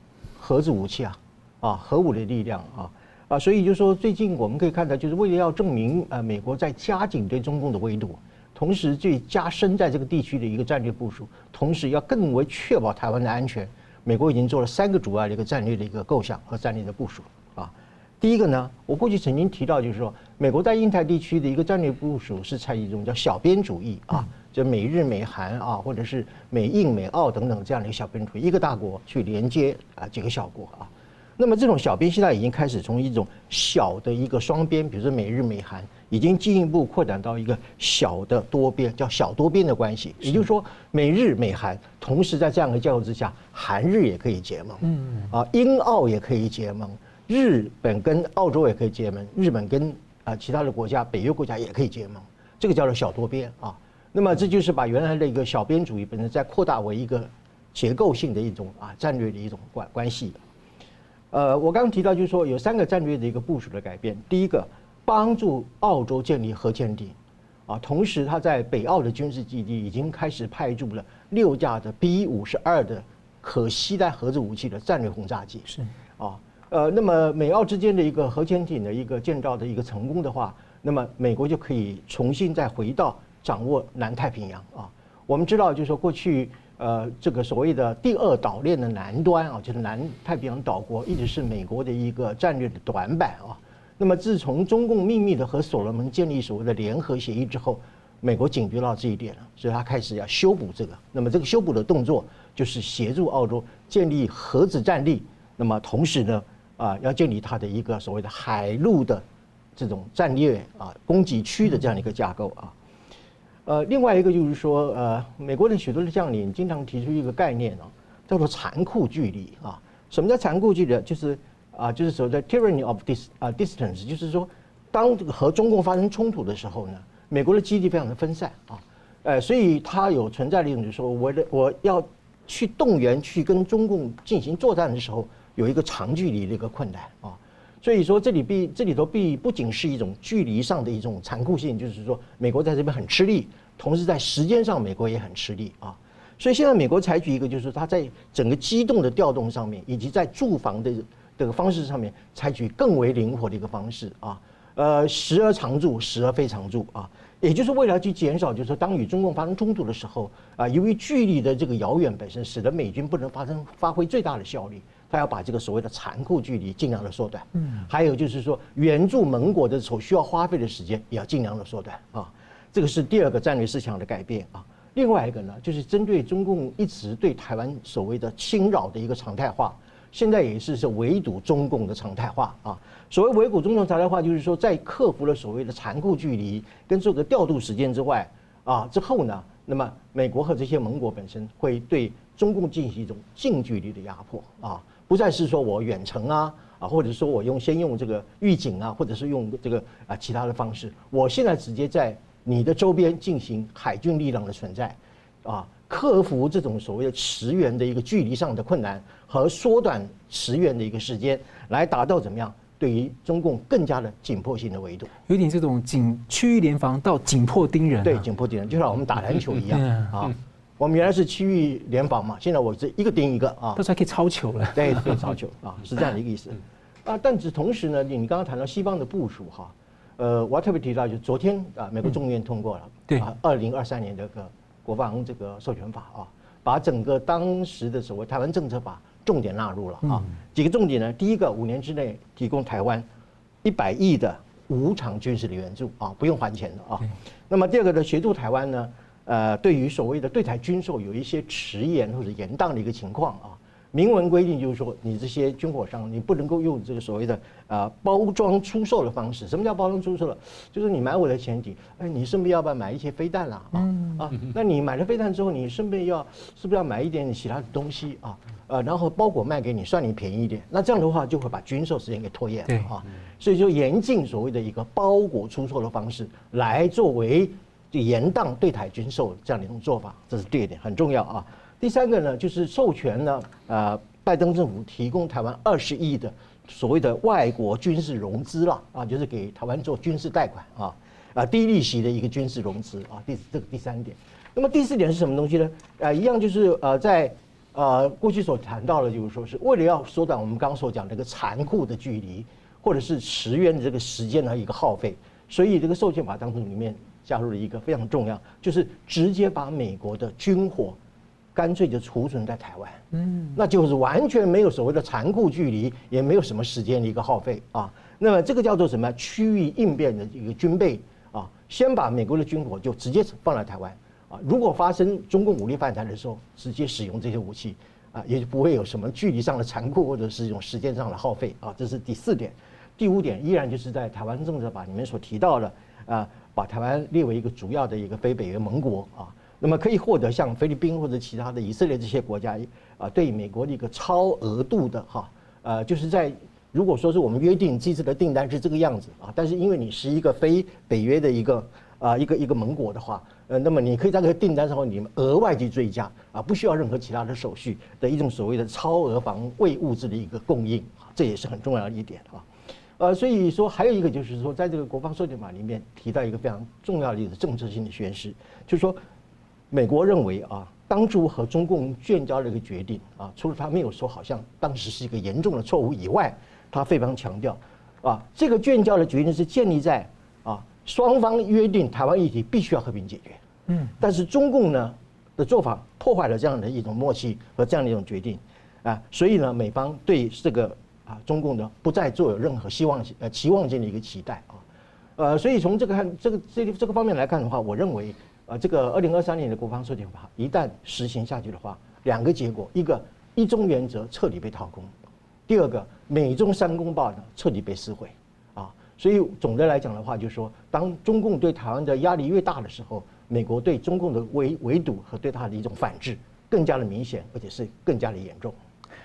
Speaker 3: 核子武器啊，啊，核武的力量啊，啊，所以就是说最近我们可以看到，就是为了要证明呃美国在加紧对中共的围堵。同时，最加深在这个地区的一个战略部署，同时要更为确保台湾的安全，美国已经做了三个主要的一个战略的一个构想和战略的部署。第一个呢，我过去曾经提到，就是说，美国在印太地区的一个战略部署是采取一种叫小边主义啊，就美日美韩啊，或者是美印美澳等等这样的一个小边主义，一个大国去连接啊几个小国啊。那么这种小边现在已经开始从一种小的一个双边，比如说美日美韩。已经进一步扩展到一个小的多边，叫小多边的关系。也就是说，美日美韩同时在这样的架构之下，韩日也可以结盟，嗯啊，英澳也可以结盟，日本跟澳洲也可以结盟，日本跟啊其他的国家，北约国家也可以结盟。这个叫做小多边啊。那么这就是把原来的一个小边主义本身再扩大为一个结构性的一种啊战略的一种关关系。呃，我刚刚提到就是说有三个战略的一个部署的改变，第一个。帮助澳洲建立核潜艇，啊，同时他在北澳的军事基地已经开始派驻了六架的 B 五十二的可携带核子武器的战略轰炸机。是，呃，那么美澳之间的一个核潜艇的一个建造的一个成功的话，那么美国就可以重新再回到掌握南太平洋啊。我们知道，就是说过去呃这个所谓的第二岛链的南端啊，就是南太平洋岛国，一直是美国的一个战略的短板啊。那么，自从中共秘密的和所罗门建立所谓的联合协议之后，美国警觉到这一点了，所以他开始要修补这个。那么，这个修补的动作就是协助澳洲建立核子战力。那么，同时呢，啊，要建立它的一个所谓的海陆的这种战略啊供给区的这样一个架构啊。呃，另外一个就是说，呃，美国的许多的将领经常提出一个概念啊，叫做残酷距离啊。什么叫残酷距离？就是。啊，就是所谓的 tyranny of dis 啊 distance，就是说，当这个和中共发生冲突的时候呢，美国的基地非常的分散啊，呃，所以它有存在的一种，就是说，我的我要去动员去跟中共进行作战的时候，有一个长距离的一个困难啊，所以说这里必这里头必不仅是一种距离上的一种残酷性，就是说美国在这边很吃力，同时在时间上美国也很吃力啊。所以现在美国采取一个，就是它在整个机动的调动上面，以及在驻防的这个方式上面，采取更为灵活的一个方式啊。呃，时而常驻，时而非常驻啊。也就是为了去减少，就是说当与中共发生冲突的时候啊，由于距离的这个遥远本身，使得美军不能发生发挥最大的效率。他要把这个所谓的残酷距离尽量的缩短，嗯，还有就是说援助盟国的所需要花费的时间也要尽量的缩短啊，这个是第二个战略思想的改变啊。另外一个呢，就是针对中共一直对台湾所谓的侵扰的一个常态化，现在也是是围堵中共的常态化啊。所谓围堵中共常态化，就是说在克服了所谓的残酷距离跟这个调度时间之外啊之后呢，那么美国和这些盟国本身会对中共进行一种近距离的压迫啊。不再是说我远程啊啊，或者说我用先用这个预警啊，或者是用这个啊其他的方式，我现在直接在你的周边进行海军力量的存在，啊，克服这种所谓的驰援的一个距离上的困难和缩短驰援的一个时间，来达到怎么样对于中共更加的紧迫性的围堵，
Speaker 1: 有点这种紧区域联防到紧迫盯人，啊，
Speaker 3: 对，紧迫盯人，就像我们打篮球一样啊。我们原来是区域联防嘛，现在我是一个盯一个啊，
Speaker 1: 到时候还可以超球了。
Speaker 3: 对，可以超球啊，是这样的一个意思。啊，但是同时呢，你刚刚谈到西方的部署哈，呃，我要特别提到，就昨天啊，美国众议院通过了，对啊，二零二三年这个国防这个授权法啊，把整个当时的所谓台湾政策法重点纳入了啊，几个重点呢，第一个，五年之内提供台湾一百亿的无偿军事的援助啊，不用还钱的啊。那么第二个呢，协助台湾呢。呃，对于所谓的对台军售有一些迟延或者延宕的一个情况啊，明文规定就是说，你这些军火商你不能够用这个所谓的啊包装出售的方式。什么叫包装出售了？就是你买我的前提，哎，你顺便要不要买一些飞弹啦？啊啊，那你买了飞弹之后，你顺便要是不是要买一点其他的东西啊？呃，然后包裹卖给你，算你便宜一点。那这样的话就会把军售时间给拖延了啊。所以就严禁所谓的一个包裹出售的方式来作为。就延宕对台军售这样的一种做法，这是第二点很重要啊。第三个呢，就是授权呢，呃，拜登政府提供台湾二十亿的所谓的外国军事融资了啊，就是给台湾做军事贷款啊，啊低利息的一个军事融资啊。第这个第三点，那么第四点是什么东西呢？呃，一样就是呃，在呃过去所谈到的，就是说是为了要缩短我们刚刚所讲这个残酷的距离，或者是驰援的这个时间的一个耗费，所以这个授权法当中里面。加入了一个非常重要，就是直接把美国的军火干脆就储存在台湾，嗯，那就是完全没有所谓的残酷距离，也没有什么时间的一个耗费啊。那么这个叫做什么？区域应变的一个军备啊，先把美国的军火就直接放在台湾啊。如果发生中共武力犯台的时候，直接使用这些武器啊，也就不会有什么距离上的残酷或者是一种时间上的耗费啊。这是第四点，第五点依然就是在台湾政策法里面所提到的啊。把台湾列为一个主要的一个非北约盟国啊，那么可以获得像菲律宾或者其他的以色列这些国家啊，对美国的一个超额度的哈，呃，就是在如果说是我们约定这次的订单是这个样子啊，但是因为你是一个非北约的一个啊一个一个盟国的话，呃，那么你可以在这个订单上你额外去追加啊，不需要任何其他的手续的一种所谓的超额防卫物质的一个供应，这也是很重要的一点啊。呃，所以说还有一个就是说，在这个国防授权法里面提到一个非常重要的一个政策性的宣示，就是说，美国认为啊，当初和中共建交的一个决定啊，除了他没有说好像当时是一个严重的错误以外，他非常强调，啊，这个建交的决定是建立在啊双方约定台湾议题必须要和平解决，嗯，但是中共呢的做法破坏了这样的一种默契和这样的一种决定，啊，所以呢，美方对这个。啊，中共呢不再做有任何希望呃期望性的一个期待啊，呃，所以从这个看这个这个这个方面来看的话，我认为呃这个二零二三年的国防授权法一旦实行下去的话，两个结果，一个一中原则彻底被掏空，第二个美中三公报呢彻底被撕毁啊，所以总的来讲的话，就是说当中共对台湾的压力越大的时候，美国对中共的围围堵和对它的一种反制更加的明显，而且是更加的严重。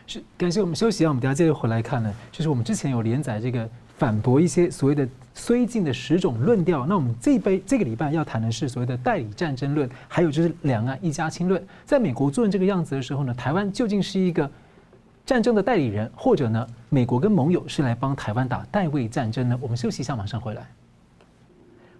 Speaker 1: 是，感谢我们休息啊，我们等下接着回来看呢。就是我们之前有连载这个反驳一些所谓的绥靖的十种论调。那我们这一杯这个礼拜要谈的是所谓的代理战争论，还有就是两岸一家亲论。在美国做成这个样子的时候呢，台湾究竟是一个战争的代理人，或者呢，美国跟盟友是来帮台湾打代位战争呢？我们休息一下，马上回来。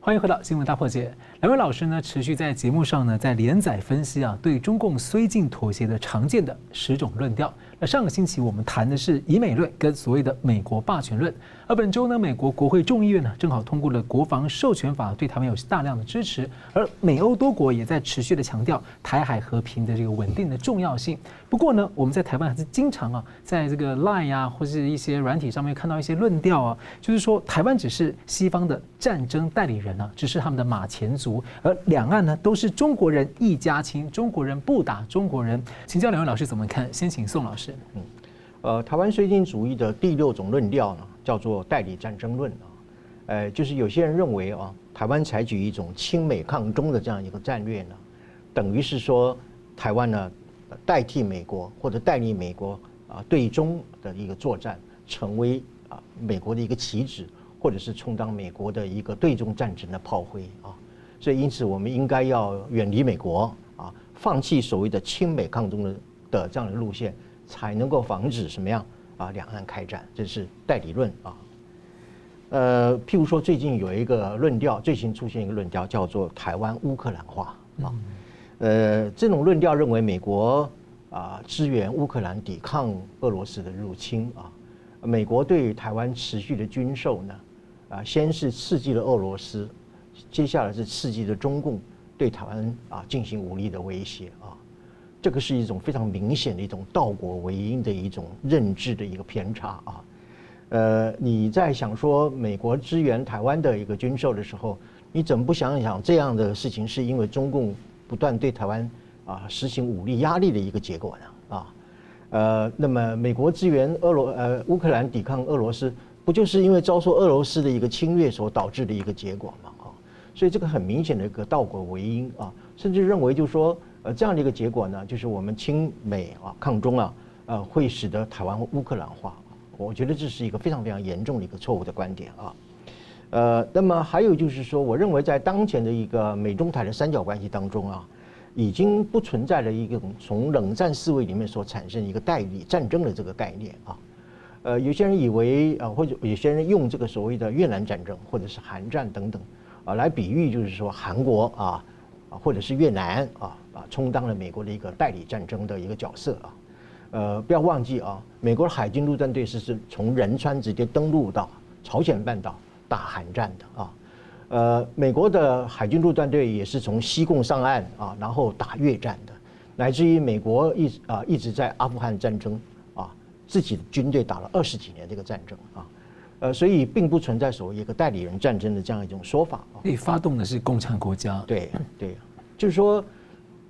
Speaker 1: 欢迎回到《新闻大破解》。两位老师呢，持续在节目上呢，在连载分析啊，对中共绥靖妥协的常见的十种论调。那上个星期我们谈的是以美论跟所谓的美国霸权论，而本周呢，美国国会众议院呢正好通过了国防授权法，对台湾有大量的支持，而美欧多国也在持续的强调台海和平的这个稳定的重要性。不过呢，我们在台湾还是经常啊，在这个 Line 啊或是一些软体上面看到一些论调啊，就是说台湾只是西方的战争代理人啊，只是他们的马前卒，而两岸呢都是中国人一家亲，中国人不打中国人。请教两位老师怎么看？先请宋老师。
Speaker 3: 嗯，呃，台湾绥靖主义的第六种论调呢，叫做代理战争论啊，呃，就是有些人认为啊，台湾采取一种亲美抗中的这样一个战略呢，等于是说台湾呢代替美国或者代理美国啊对中的一个作战，成为啊美国的一个棋子，或者是充当美国的一个对中战争的炮灰啊，所以因此我们应该要远离美国啊，放弃所谓的亲美抗中的的这样的路线。才能够防止什么样啊？两岸开战，这是代理论啊。呃，譬如说最近有一个论调，最新出现一个论调，叫做台湾乌克兰化啊。呃，这种论调认为美国啊支援乌克兰抵抗俄罗斯的入侵啊。美国对台湾持续的军售呢，啊，先是刺激了俄罗斯，接下来是刺激了中共对台湾啊进行武力的威胁啊。这个是一种非常明显的一种倒果为因的一种认知的一个偏差啊，呃，你在想说美国支援台湾的一个军售的时候，你怎么不想一想这样的事情是因为中共不断对台湾啊实行武力压力的一个结果呢？啊，呃，那么美国支援俄罗呃乌克兰抵抗俄罗斯，不就是因为遭受俄罗斯的一个侵略所导致的一个结果吗？啊，所以这个很明显的一个倒果为因啊，甚至认为就是说。这样的一个结果呢，就是我们亲美啊、抗中啊，呃，会使得台湾乌克兰化。我觉得这是一个非常非常严重的一个错误的观点啊。呃，那么还有就是说，我认为在当前的一个美中台的三角关系当中啊，已经不存在了一个从冷战思维里面所产生一个代理战争的这个概念啊。呃，有些人以为啊，或者有些人用这个所谓的越南战争或者是韩战等等啊，来比喻就是说韩国。啊，或者是越南啊啊，充当了美国的一个代理战争的一个角色啊，呃，不要忘记啊，美国的海军陆战队是是从仁川直接登陆到朝鲜半岛打韩战的啊，呃，美国的海军陆战队也是从西贡上岸啊，然后打越战的，乃至于美国一直啊一直在阿富汗战争啊，自己的军队打了二十几年这个战争啊。呃，所以并不存在所谓一个代理人战争的这样一种说法啊。
Speaker 1: 你发动的是共产国家。
Speaker 3: 对对，就是说，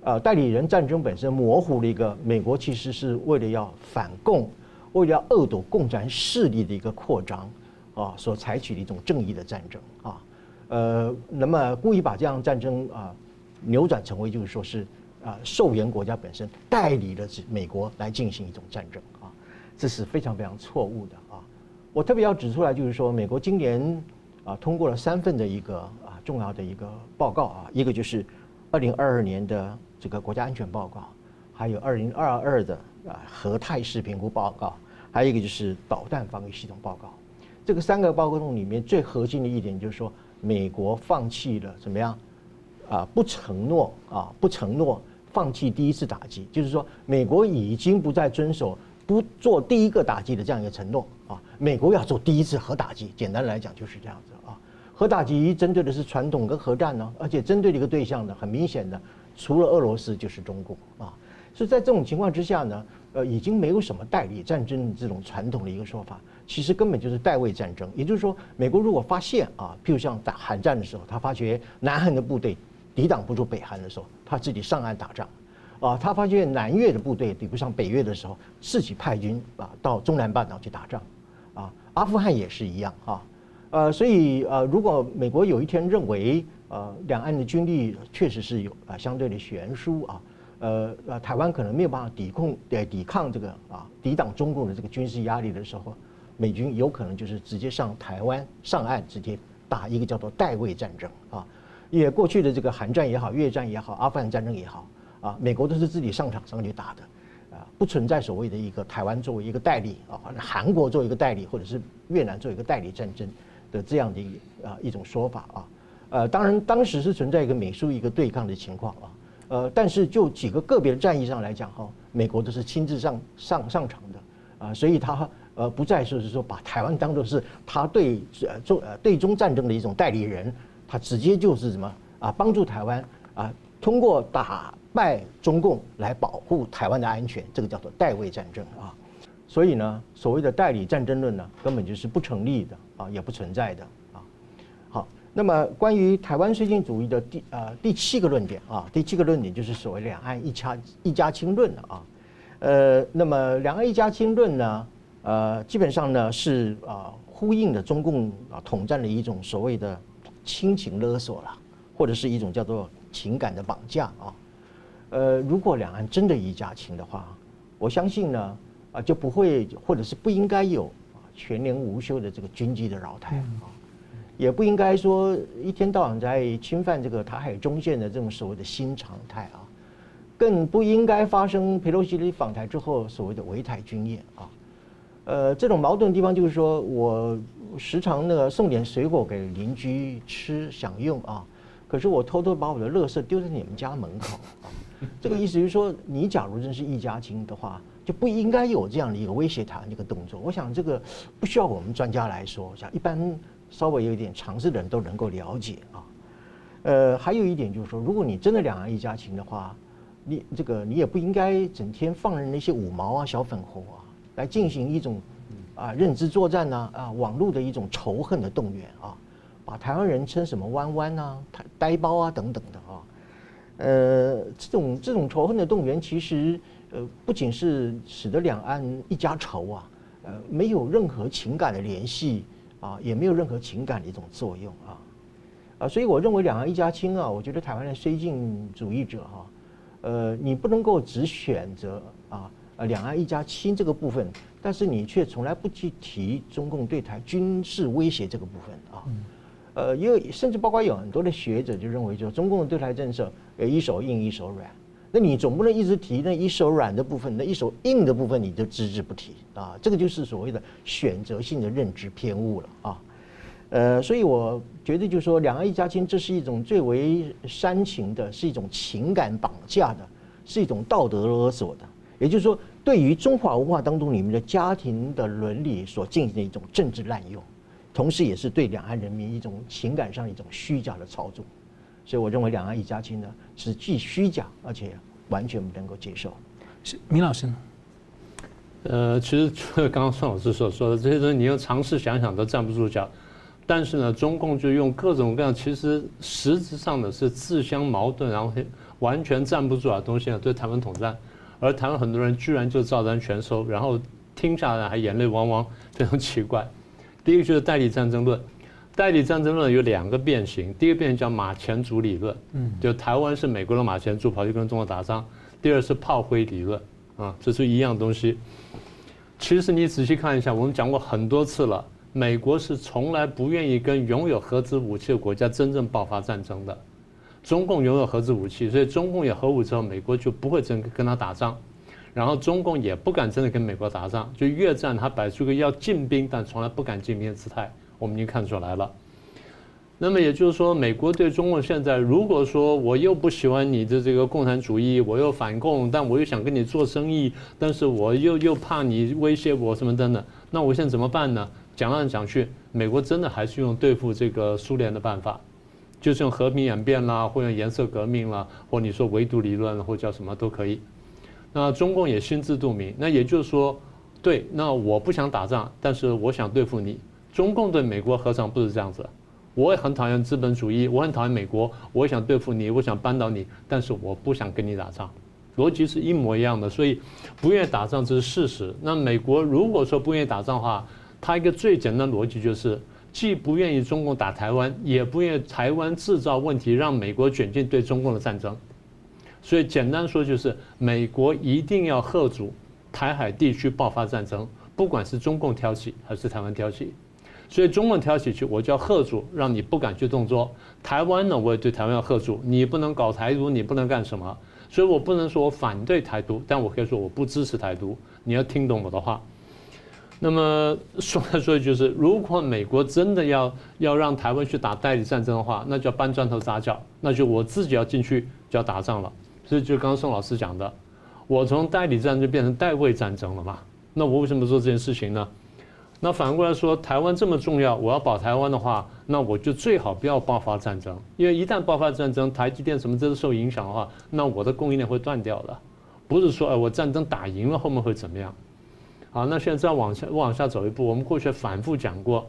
Speaker 3: 呃，代理人战争本身模糊了一个美国其实是为了要反共，为了要恶堵共产势力的一个扩张啊，所采取的一种正义的战争啊。呃，那么故意把这样战争啊扭转成为就是说是啊受援国家本身代理了美国来进行一种战争啊，这是非常非常错误的啊。我特别要指出来，就是说，美国今年啊通过了三份的一个啊重要的一个报告啊，一个就是二零二二年的这个国家安全报告，还有二零二二的啊核态势评估报告，还有一个就是导弹防御系统报告。这个三个报告中里面最核心的一点就是说，美国放弃了怎么样啊？不承诺啊，不承诺放弃第一次打击，就是说，美国已经不再遵守。不做第一个打击的这样一个承诺啊，美国要做第一次核打击，简单来讲就是这样子啊。核打击针对的是传统跟核战呢，而且针对的一个对象呢，很明显的，除了俄罗斯就是中共啊。所以在这种情况之下呢，呃，已经没有什么代理战争这种传统的一个说法，其实根本就是代位战争。也就是说，美国如果发现啊，譬如像打韩战的时候，他发觉南韩的部队抵挡不住北韩的时候，他自己上岸打仗。啊，他发现南越的部队抵不上北越的时候，自己派军啊到中南半岛去打仗，啊，阿富汗也是一样啊，呃，所以呃，如果美国有一天认为呃两岸的军力确实是有啊相对的悬殊啊，呃呃，台湾可能没有办法抵抗呃抵抗这个啊抵挡中共的这个军事压力的时候，美军有可能就是直接上台湾上岸，直接打一个叫做代位战争啊，因为过去的这个韩战也好，越战也好，阿富汗战争也好。啊，美国都是自己上场上去打的，啊，不存在所谓的一个台湾作为一个代理啊，或者韩国作为一个代理，或者是越南作为一个代理战争的这样的一啊一种说法啊，呃，当然当时是存在一个美苏一个对抗的情况啊。呃，但是就几个个别的战役上来讲哈，美国都是亲自上上上场的啊，所以他呃不再说是说把台湾当做是他对呃中呃对中战争的一种代理人，他直接就是什么啊帮助台湾啊通过打败中共来保护台湾的安全，这个叫做代位战争啊。所以呢，所谓的代理战争论呢，根本就是不成立的啊，也不存在的。那么关于台湾绥靖主义的第呃第七个论点啊，第七个论点就是所谓两岸一家一家亲论了啊。呃，那么两岸一家亲论呢，呃，基本上呢是啊呼应了中共啊统战的一种所谓的亲情勒索了，或者是一种叫做情感的绑架啊。呃，如果两岸真的一家亲的话，我相信呢。啊，就不会，或者是不应该有啊全年无休的这个军机的扰台啊，也不应该说一天到晚在侵犯这个台海中线的这种所谓的新常态啊，更不应该发生佩洛西的访台之后所谓的围台军演啊。呃，这种矛盾的地方就是说我时常那个送点水果给邻居吃享用啊，可是我偷偷把我的垃圾丢在你们家门口啊，这个意思就是说，你假如真是一家亲的话。就不应该有这样的一个威胁台湾的一个动作。我想这个不需要我们专家来说，像一般稍微有一点常识的人都能够了解啊。呃，还有一点就是说，如果你真的两岸一家亲的话，你这个你也不应该整天放任那些五毛啊、小粉红啊，来进行一种啊认知作战呢啊，网络的一种仇恨的动员啊，把台湾人称什么弯弯啊、呆包啊等等的啊。呃，这种这种仇恨的动员其实。呃，不仅是使得两岸一家仇啊，呃，没有任何情感的联系啊，也没有任何情感的一种作用啊，啊，所以我认为两岸一家亲啊，我觉得台湾的绥靖主义者哈，呃，你不能够只选择啊，呃，两岸一家亲这个部分，但是你却从来不去提中共对台军事威胁这个部分啊，呃，因为甚至包括有很多的学者就认为，就中共的对台政策呃一手硬一手软。那你总不能一直提那一手软的部分，那一手硬的部分你就只字不提啊？这个就是所谓的选择性的认知偏误了啊。呃，所以我觉得就是说，两岸一家亲，这是一种最为煽情的，是一种情感绑架的，是一种道德勒索的。也就是说，对于中华文化当中里面的家庭的伦理所进行的一种政治滥用，同时也是对两岸人民一种情感上一种虚假的操纵。所以我认为两岸一家亲呢是既虚假，而且完全不能够接受。
Speaker 1: 是明老师呢？
Speaker 2: 呃，其实除了刚刚宋老师所说的这些东西，你要尝试想想都站不住脚。但是呢，中共就用各种各样，其实实质上的是自相矛盾，然后完全站不住的东西呢，对台湾统战。而台湾很多人居然就照单全收，然后听下来还眼泪汪汪，非常奇怪。第一个就是代理战争论。代理战争论有两个变形，第一个变形叫马前卒理论，嗯，就台湾是美国的马前卒，跑去跟中国打仗；第二是炮灰理论，啊，这是一样东西。其实你仔细看一下，我们讲过很多次了，美国是从来不愿意跟拥有核子武器的国家真正爆发战争的。中共拥有核子武器，所以中共有核武之后，美国就不会真跟他打仗，然后中共也不敢真的跟美国打仗。就越战，他摆出个要进兵，但从来不敢进兵的姿态。我们已经看出来了，那么也就是说，美国对中共现在，如果说我又不喜欢你的这个共产主义，我又反共，但我又想跟你做生意，但是我又又怕你威胁我什么等等，那我现在怎么办呢？讲来讲去，美国真的还是用对付这个苏联的办法，就是用和平演变啦，或用颜色革命啦，或你说围堵理论，或叫什么都可以。那中共也心知肚明，那也就是说，对，那我不想打仗，但是我想对付你。中共对美国何尝不是这样子？我也很讨厌资本主义，我很讨厌美国，我想对付你，我想扳倒你，但是我不想跟你打仗，逻辑是一模一样的。所以不愿意打仗这是事实。那美国如果说不愿意打仗的话，他一个最简单的逻辑就是，既不愿意中共打台湾，也不愿意台湾制造问题让美国卷进对中共的战争。所以简单说就是，美国一定要吓阻台海地区爆发战争，不管是中共挑起还是台湾挑起。所以中共挑起去，我就要吓住，让你不敢去动作。台湾呢，我也对台湾要吓住，你不能搞台独，你不能干什么。所以我不能说我反对台独，但我可以说我不支持台独。你要听懂我的话。那么说来说去就是，如果美国真的要 要让台湾去打代理战争的话，那就要搬砖头砸脚，那就我自己要进去就要打仗了。所以就刚刚宋老师讲的，我从代理战争变成代位战争了嘛？那我为什么做这件事情呢？那反过来说，台湾这么重要，我要保台湾的话，那我就最好不要爆发战争，因为一旦爆发战争，台积电什么这都受影响的话，那我的供应链会断掉的。不是说哎，我战争打赢了后面会怎么样？好，那现在再往下往下走一步，我们过去反复讲过，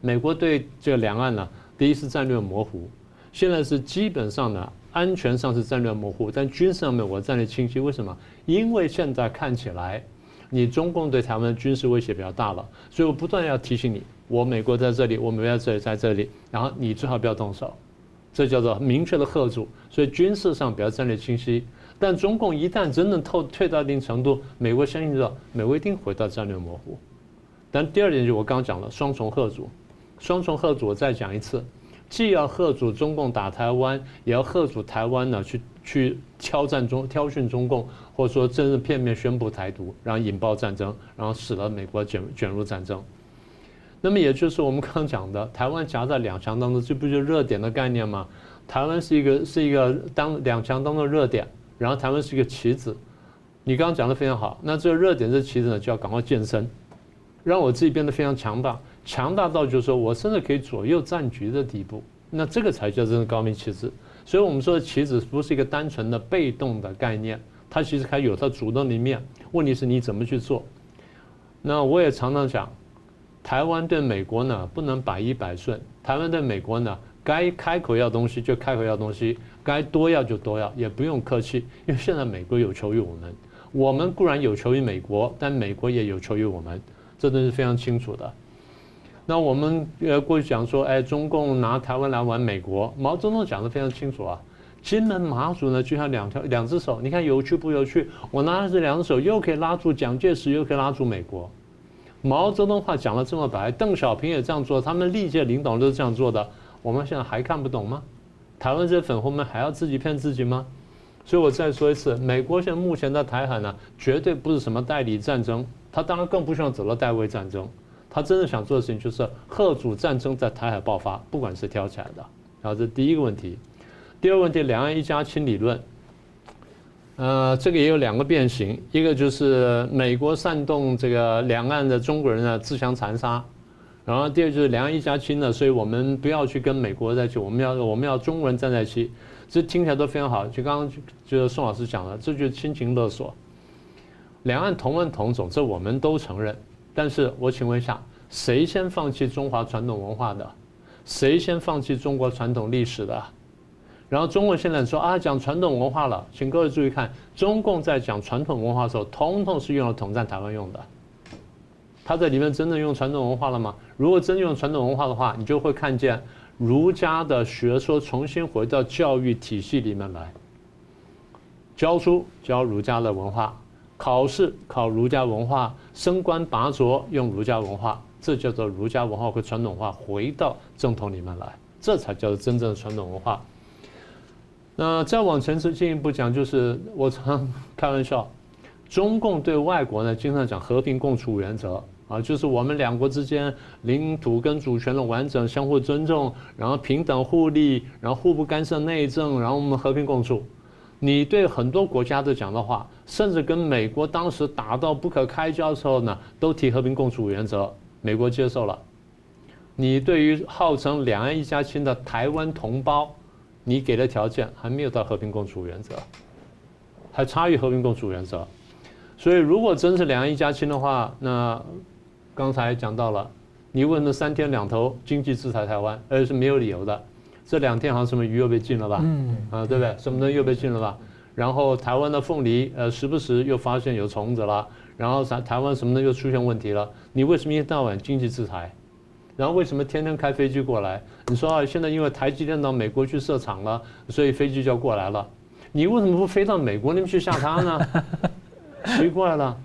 Speaker 2: 美国对这个两岸呢，第一是战略模糊，现在是基本上呢，安全上是战略模糊，但军事上面我战略清晰。为什么？因为现在看起来，你中共对台湾的军事威胁比较大了，所以我不断要提醒你，我美国在这里，我美国在这里，在这里，然后你最好不要动手，这叫做明确的吓阻。所以军事上比较战略清晰。但中共一旦真正退退到一定程度，美国相信着，美国一定回到战略模糊。但第二点就我刚刚讲了双重吓阻，双重吓阻我再讲一次，既要吓阻中共打台湾，也要吓阻台湾呢去去挑战中挑衅中共，或者说真正片面宣布台独，然后引爆战争，然后使得美国卷卷入战争。那么也就是我们刚讲的，台湾夹在两强当中，这不就是热点的概念吗？台湾是一个是一个当两强当中的热点。然后台湾是一个棋子，你刚刚讲的非常好。那这个热点，这棋子呢，就要赶快健身，让我自己变得非常强大，强大到就是说我甚至可以左右战局的地步。那这个才叫真正高明棋子。所以我们说的棋子不是一个单纯的被动的概念，它其实还有它主动的一面。问题是你怎么去做？那我也常常讲，台湾对美国呢不能百依百顺，台湾对美国呢该开口要东西就开口要东西。该多要就多要，也不用客气，因为现在美国有求于我们，我们固然有求于美国，但美国也有求于我们，这都是非常清楚的。那我们呃过去讲说，哎，中共拿台湾来玩美国，毛泽东讲的非常清楚啊。金门马祖呢，就像两条两只手，你看有趣不有趣？我拿着这两只手，又可以拉住蒋介石，又可以拉住美国。毛泽东话讲了这么白，邓小平也这样做，他们历届领导都是这样做的，我们现在还看不懂吗？台湾这些粉红们还要自己骗自己吗？所以我再说一次，美国现在目前在台海呢，绝对不是什么代理战争，他当然更不希望走到代位战争，他真正想做的事情就是吓阻战争在台海爆发，不管是挑起来的。然后这第一个问题，第二个问题，两岸一家亲理论，呃，这个也有两个变形，一个就是美国煽动这个两岸的中国人呢自相残杀。然后第二就是两岸一家亲呢，所以我们不要去跟美国在一起，我们要我们要中国人站在一起，这听起来都非常好。就刚刚就是宋老师讲的，这就是亲情勒索。两岸同文同种，这我们都承认。但是我请问一下，谁先放弃中华传统文化的？谁先放弃中国传统历史的？然后中国现在说啊，讲传统文化了，请各位注意看，中共在讲传统文化的时候，统统是用来统战台湾用的。他在里面真的用传统文化了吗？如果真用传统文化的话，你就会看见儒家的学说重新回到教育体系里面来，教书教儒家的文化，考试考儒家文化，升官拔擢用儒家文化，这叫做儒家文化和传统文化回到正统里面来，这才叫做真正的传统文化。那再往前次进一步讲，就是我常开玩笑，中共对外国呢经常讲和平共处原则。啊，就是我们两国之间领土跟主权的完整、相互尊重，然后平等互利，然后互不干涉内政，然后我们和平共处。你对很多国家都讲的话，甚至跟美国当时打到不可开交的时候呢，都提和平共处原则，美国接受了。你对于号称两岸一家亲的台湾同胞，你给的条件还没有到和平共处原则，还差于和平共处原则。所以，如果真是两岸一家亲的话，那。刚才讲到了，你问的三天两头经济制裁台湾，而是没有理由的。这两天好像什么鱼又被禁了吧？嗯，啊，对不对？什么东西又被禁了吧？然后台湾的凤梨，呃，时不时又发现有虫子了。然后台台湾什么的又出现问题了？你为什么一天到晚经济制裁？然后为什么天天开飞机过来？你说啊，现在因为台积电到美国去设厂了，所以飞机就要过来了。你为什么不飞到美国那边去吓他呢？奇怪了。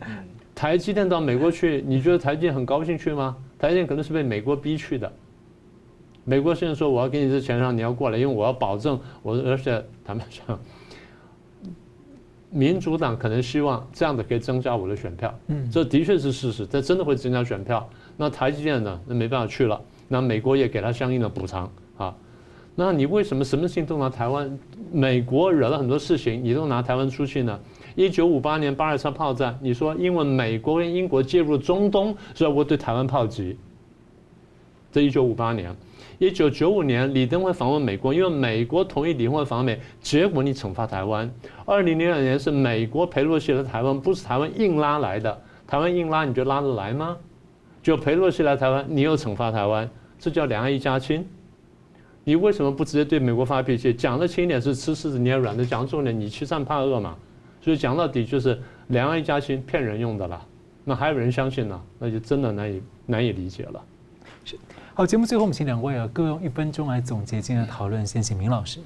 Speaker 2: 台积电到美国去，你觉得台积电很高兴去吗？台积电可能是被美国逼去的。美国现在说我要给你这钱，让你要过来，因为我要保证我，而且他们讲，民主党可能希望这样的可以增加我的选票，嗯，这的确是事实，这真的会增加选票。那台积电呢？那没办法去了。那美国也给他相应的补偿啊。那你为什么什么事情都拿台湾？美国惹了很多事情，你都拿台湾出去呢？一九五八年八二三炮战，你说因为美国跟英国介入中东，所以我对台湾炮击。这一九五八年。一九九五年，李登辉访问美国，因为美国同意李登辉访美，结果你惩罚台湾。二零零二年是美国裴洛西来台湾，不是台湾硬拉来的。台湾硬拉，你就拉得来吗？就裴洛西来台湾，你又惩罚台湾，这叫两岸一家亲。你为什么不直接对美国发脾气？讲的轻一点是吃柿子捏软的，讲重点你欺善怕恶嘛。所以讲到底就是两岸一家亲，骗人用的了。那还有人相信呢？那就真的难以难以理解了。
Speaker 1: 好，节目最后我们请两位啊，各用一分钟来总结今天的讨论。先请明老师。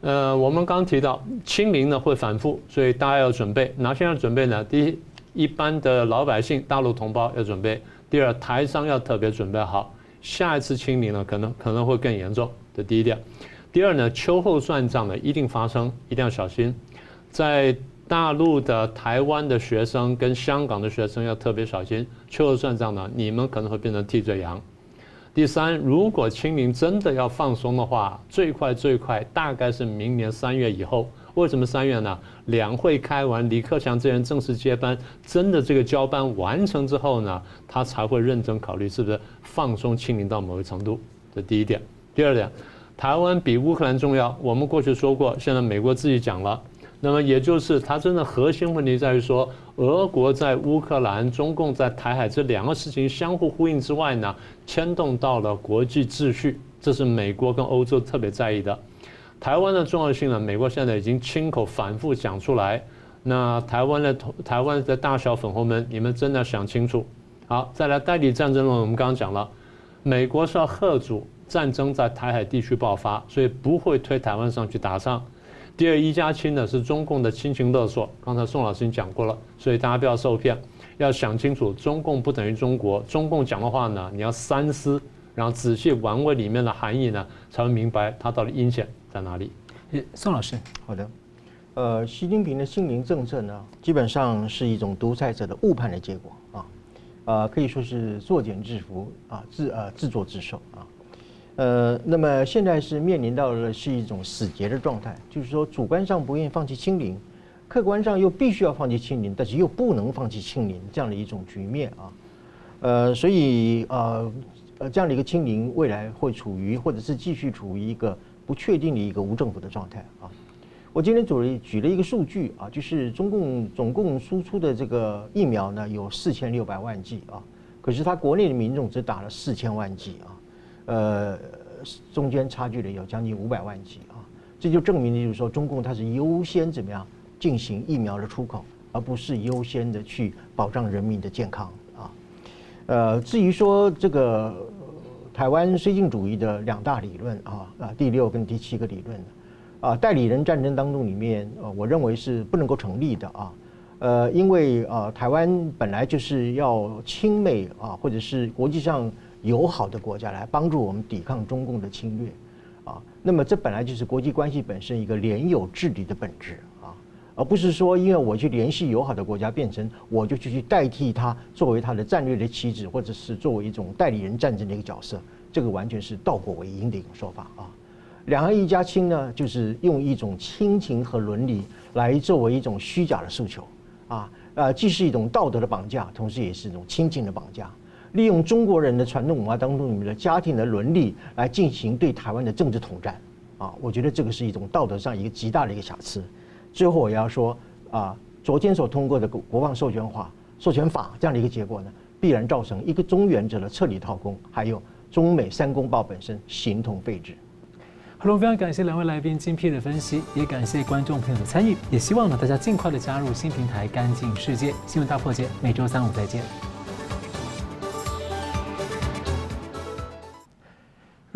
Speaker 2: 呃，我们刚提到清零呢会反复，所以大家要准备。哪些要准备呢？第一，一般的老百姓、大陆同胞要准备；第二，台商要特别准备好，下一次清零呢可能可能会更严重。这第一点。第二呢，秋后算账呢一定发生，一定要小心。在大陆的、台湾的学生跟香港的学生要特别小心，秋后算账呢，你们可能会变成替罪羊。第三，如果清零真的要放松的话，最快最快大概是明年三月以后。为什么三月呢？两会开完，李克强这人正式接班，真的这个交班完成之后呢，他才会认真考虑是不是放松清零到某个程度。这第一点。第二点，台湾比乌克兰重要。我们过去说过，现在美国自己讲了。那么也就是，它真的核心问题在于说，俄国在乌克兰、中共在台海这两个事情相互呼应之外呢，牵动到了国际秩序，这是美国跟欧洲特别在意的。台湾的重要性呢，美国现在已经亲口反复讲出来。那台湾的台湾的大小粉红们，你们真的想清楚。好，再来代理战争呢，我们刚刚讲了，美国是要吓阻战争在台海地区爆发，所以不会推台湾上去打仗。第二，一家亲呢是中共的亲情勒索，刚才宋老师已经讲过了，所以大家不要受骗，要想清楚，中共不等于中国，中共讲的话呢，你要三思，然后仔细玩味里面的含义呢，才会明白它到底阴险在哪里。
Speaker 1: 宋老师，
Speaker 3: 好的，呃，习近平的清零政策呢，基本上是一种独裁者的误判的结果啊，呃，可以说是作茧自缚啊，自呃自作自受啊。呃，那么现在是面临到了是一种死结的状态，就是说主观上不愿意放弃清零，客观上又必须要放弃清零，但是又不能放弃清零这样的一种局面啊。呃，所以呃呃这样的一个清零未来会处于或者是继续处于一个不确定的一个无政府的状态啊。我今天举了举了一个数据啊，就是中共总共输出的这个疫苗呢有四千六百万剂啊，可是他国内的民众只打了四千万剂啊。呃，中间差距的有将近五百万剂啊，这就证明的就是说，中共它是优先怎么样进行疫苗的出口，而不是优先的去保障人民的健康啊。呃，至于说这个台湾绥靖主义的两大理论啊啊，第六跟第七个理论啊，代理人战争当中里面，呃，我认为是不能够成立的啊。呃，因为啊，台湾本来就是要亲美啊，或者是国际上。友好的国家来帮助我们抵抗中共的侵略，啊，那么这本来就是国际关系本身一个联友治理的本质啊，而不是说因为我去联系友好的国家，变成我就去去代替他作为他的战略的棋子，或者是作为一种代理人战争的一个角色，这个完全是倒果为因的一种说法啊。两岸一家亲呢，就是用一种亲情和伦理来作为一种虚假的诉求啊，呃，既是一种道德的绑架，同时也是一种亲情的绑架。利用中国人的传统文化当中里面的家庭的伦理来进行对台湾的政治统战，啊，我觉得这个是一种道德上一个极大的一个瑕疵。最后我要说，啊，昨天所通过的国国防授权法、授权法这样的一个结果呢，必然造成一个中原则的彻底掏空，还有中美三公报本身形同废纸。
Speaker 1: 好了，非常感谢两位来宾精辟的分析，也感谢观众朋友的参与，也希望呢大家尽快的加入新平台“干净世界”新闻大破解，每周三五再见。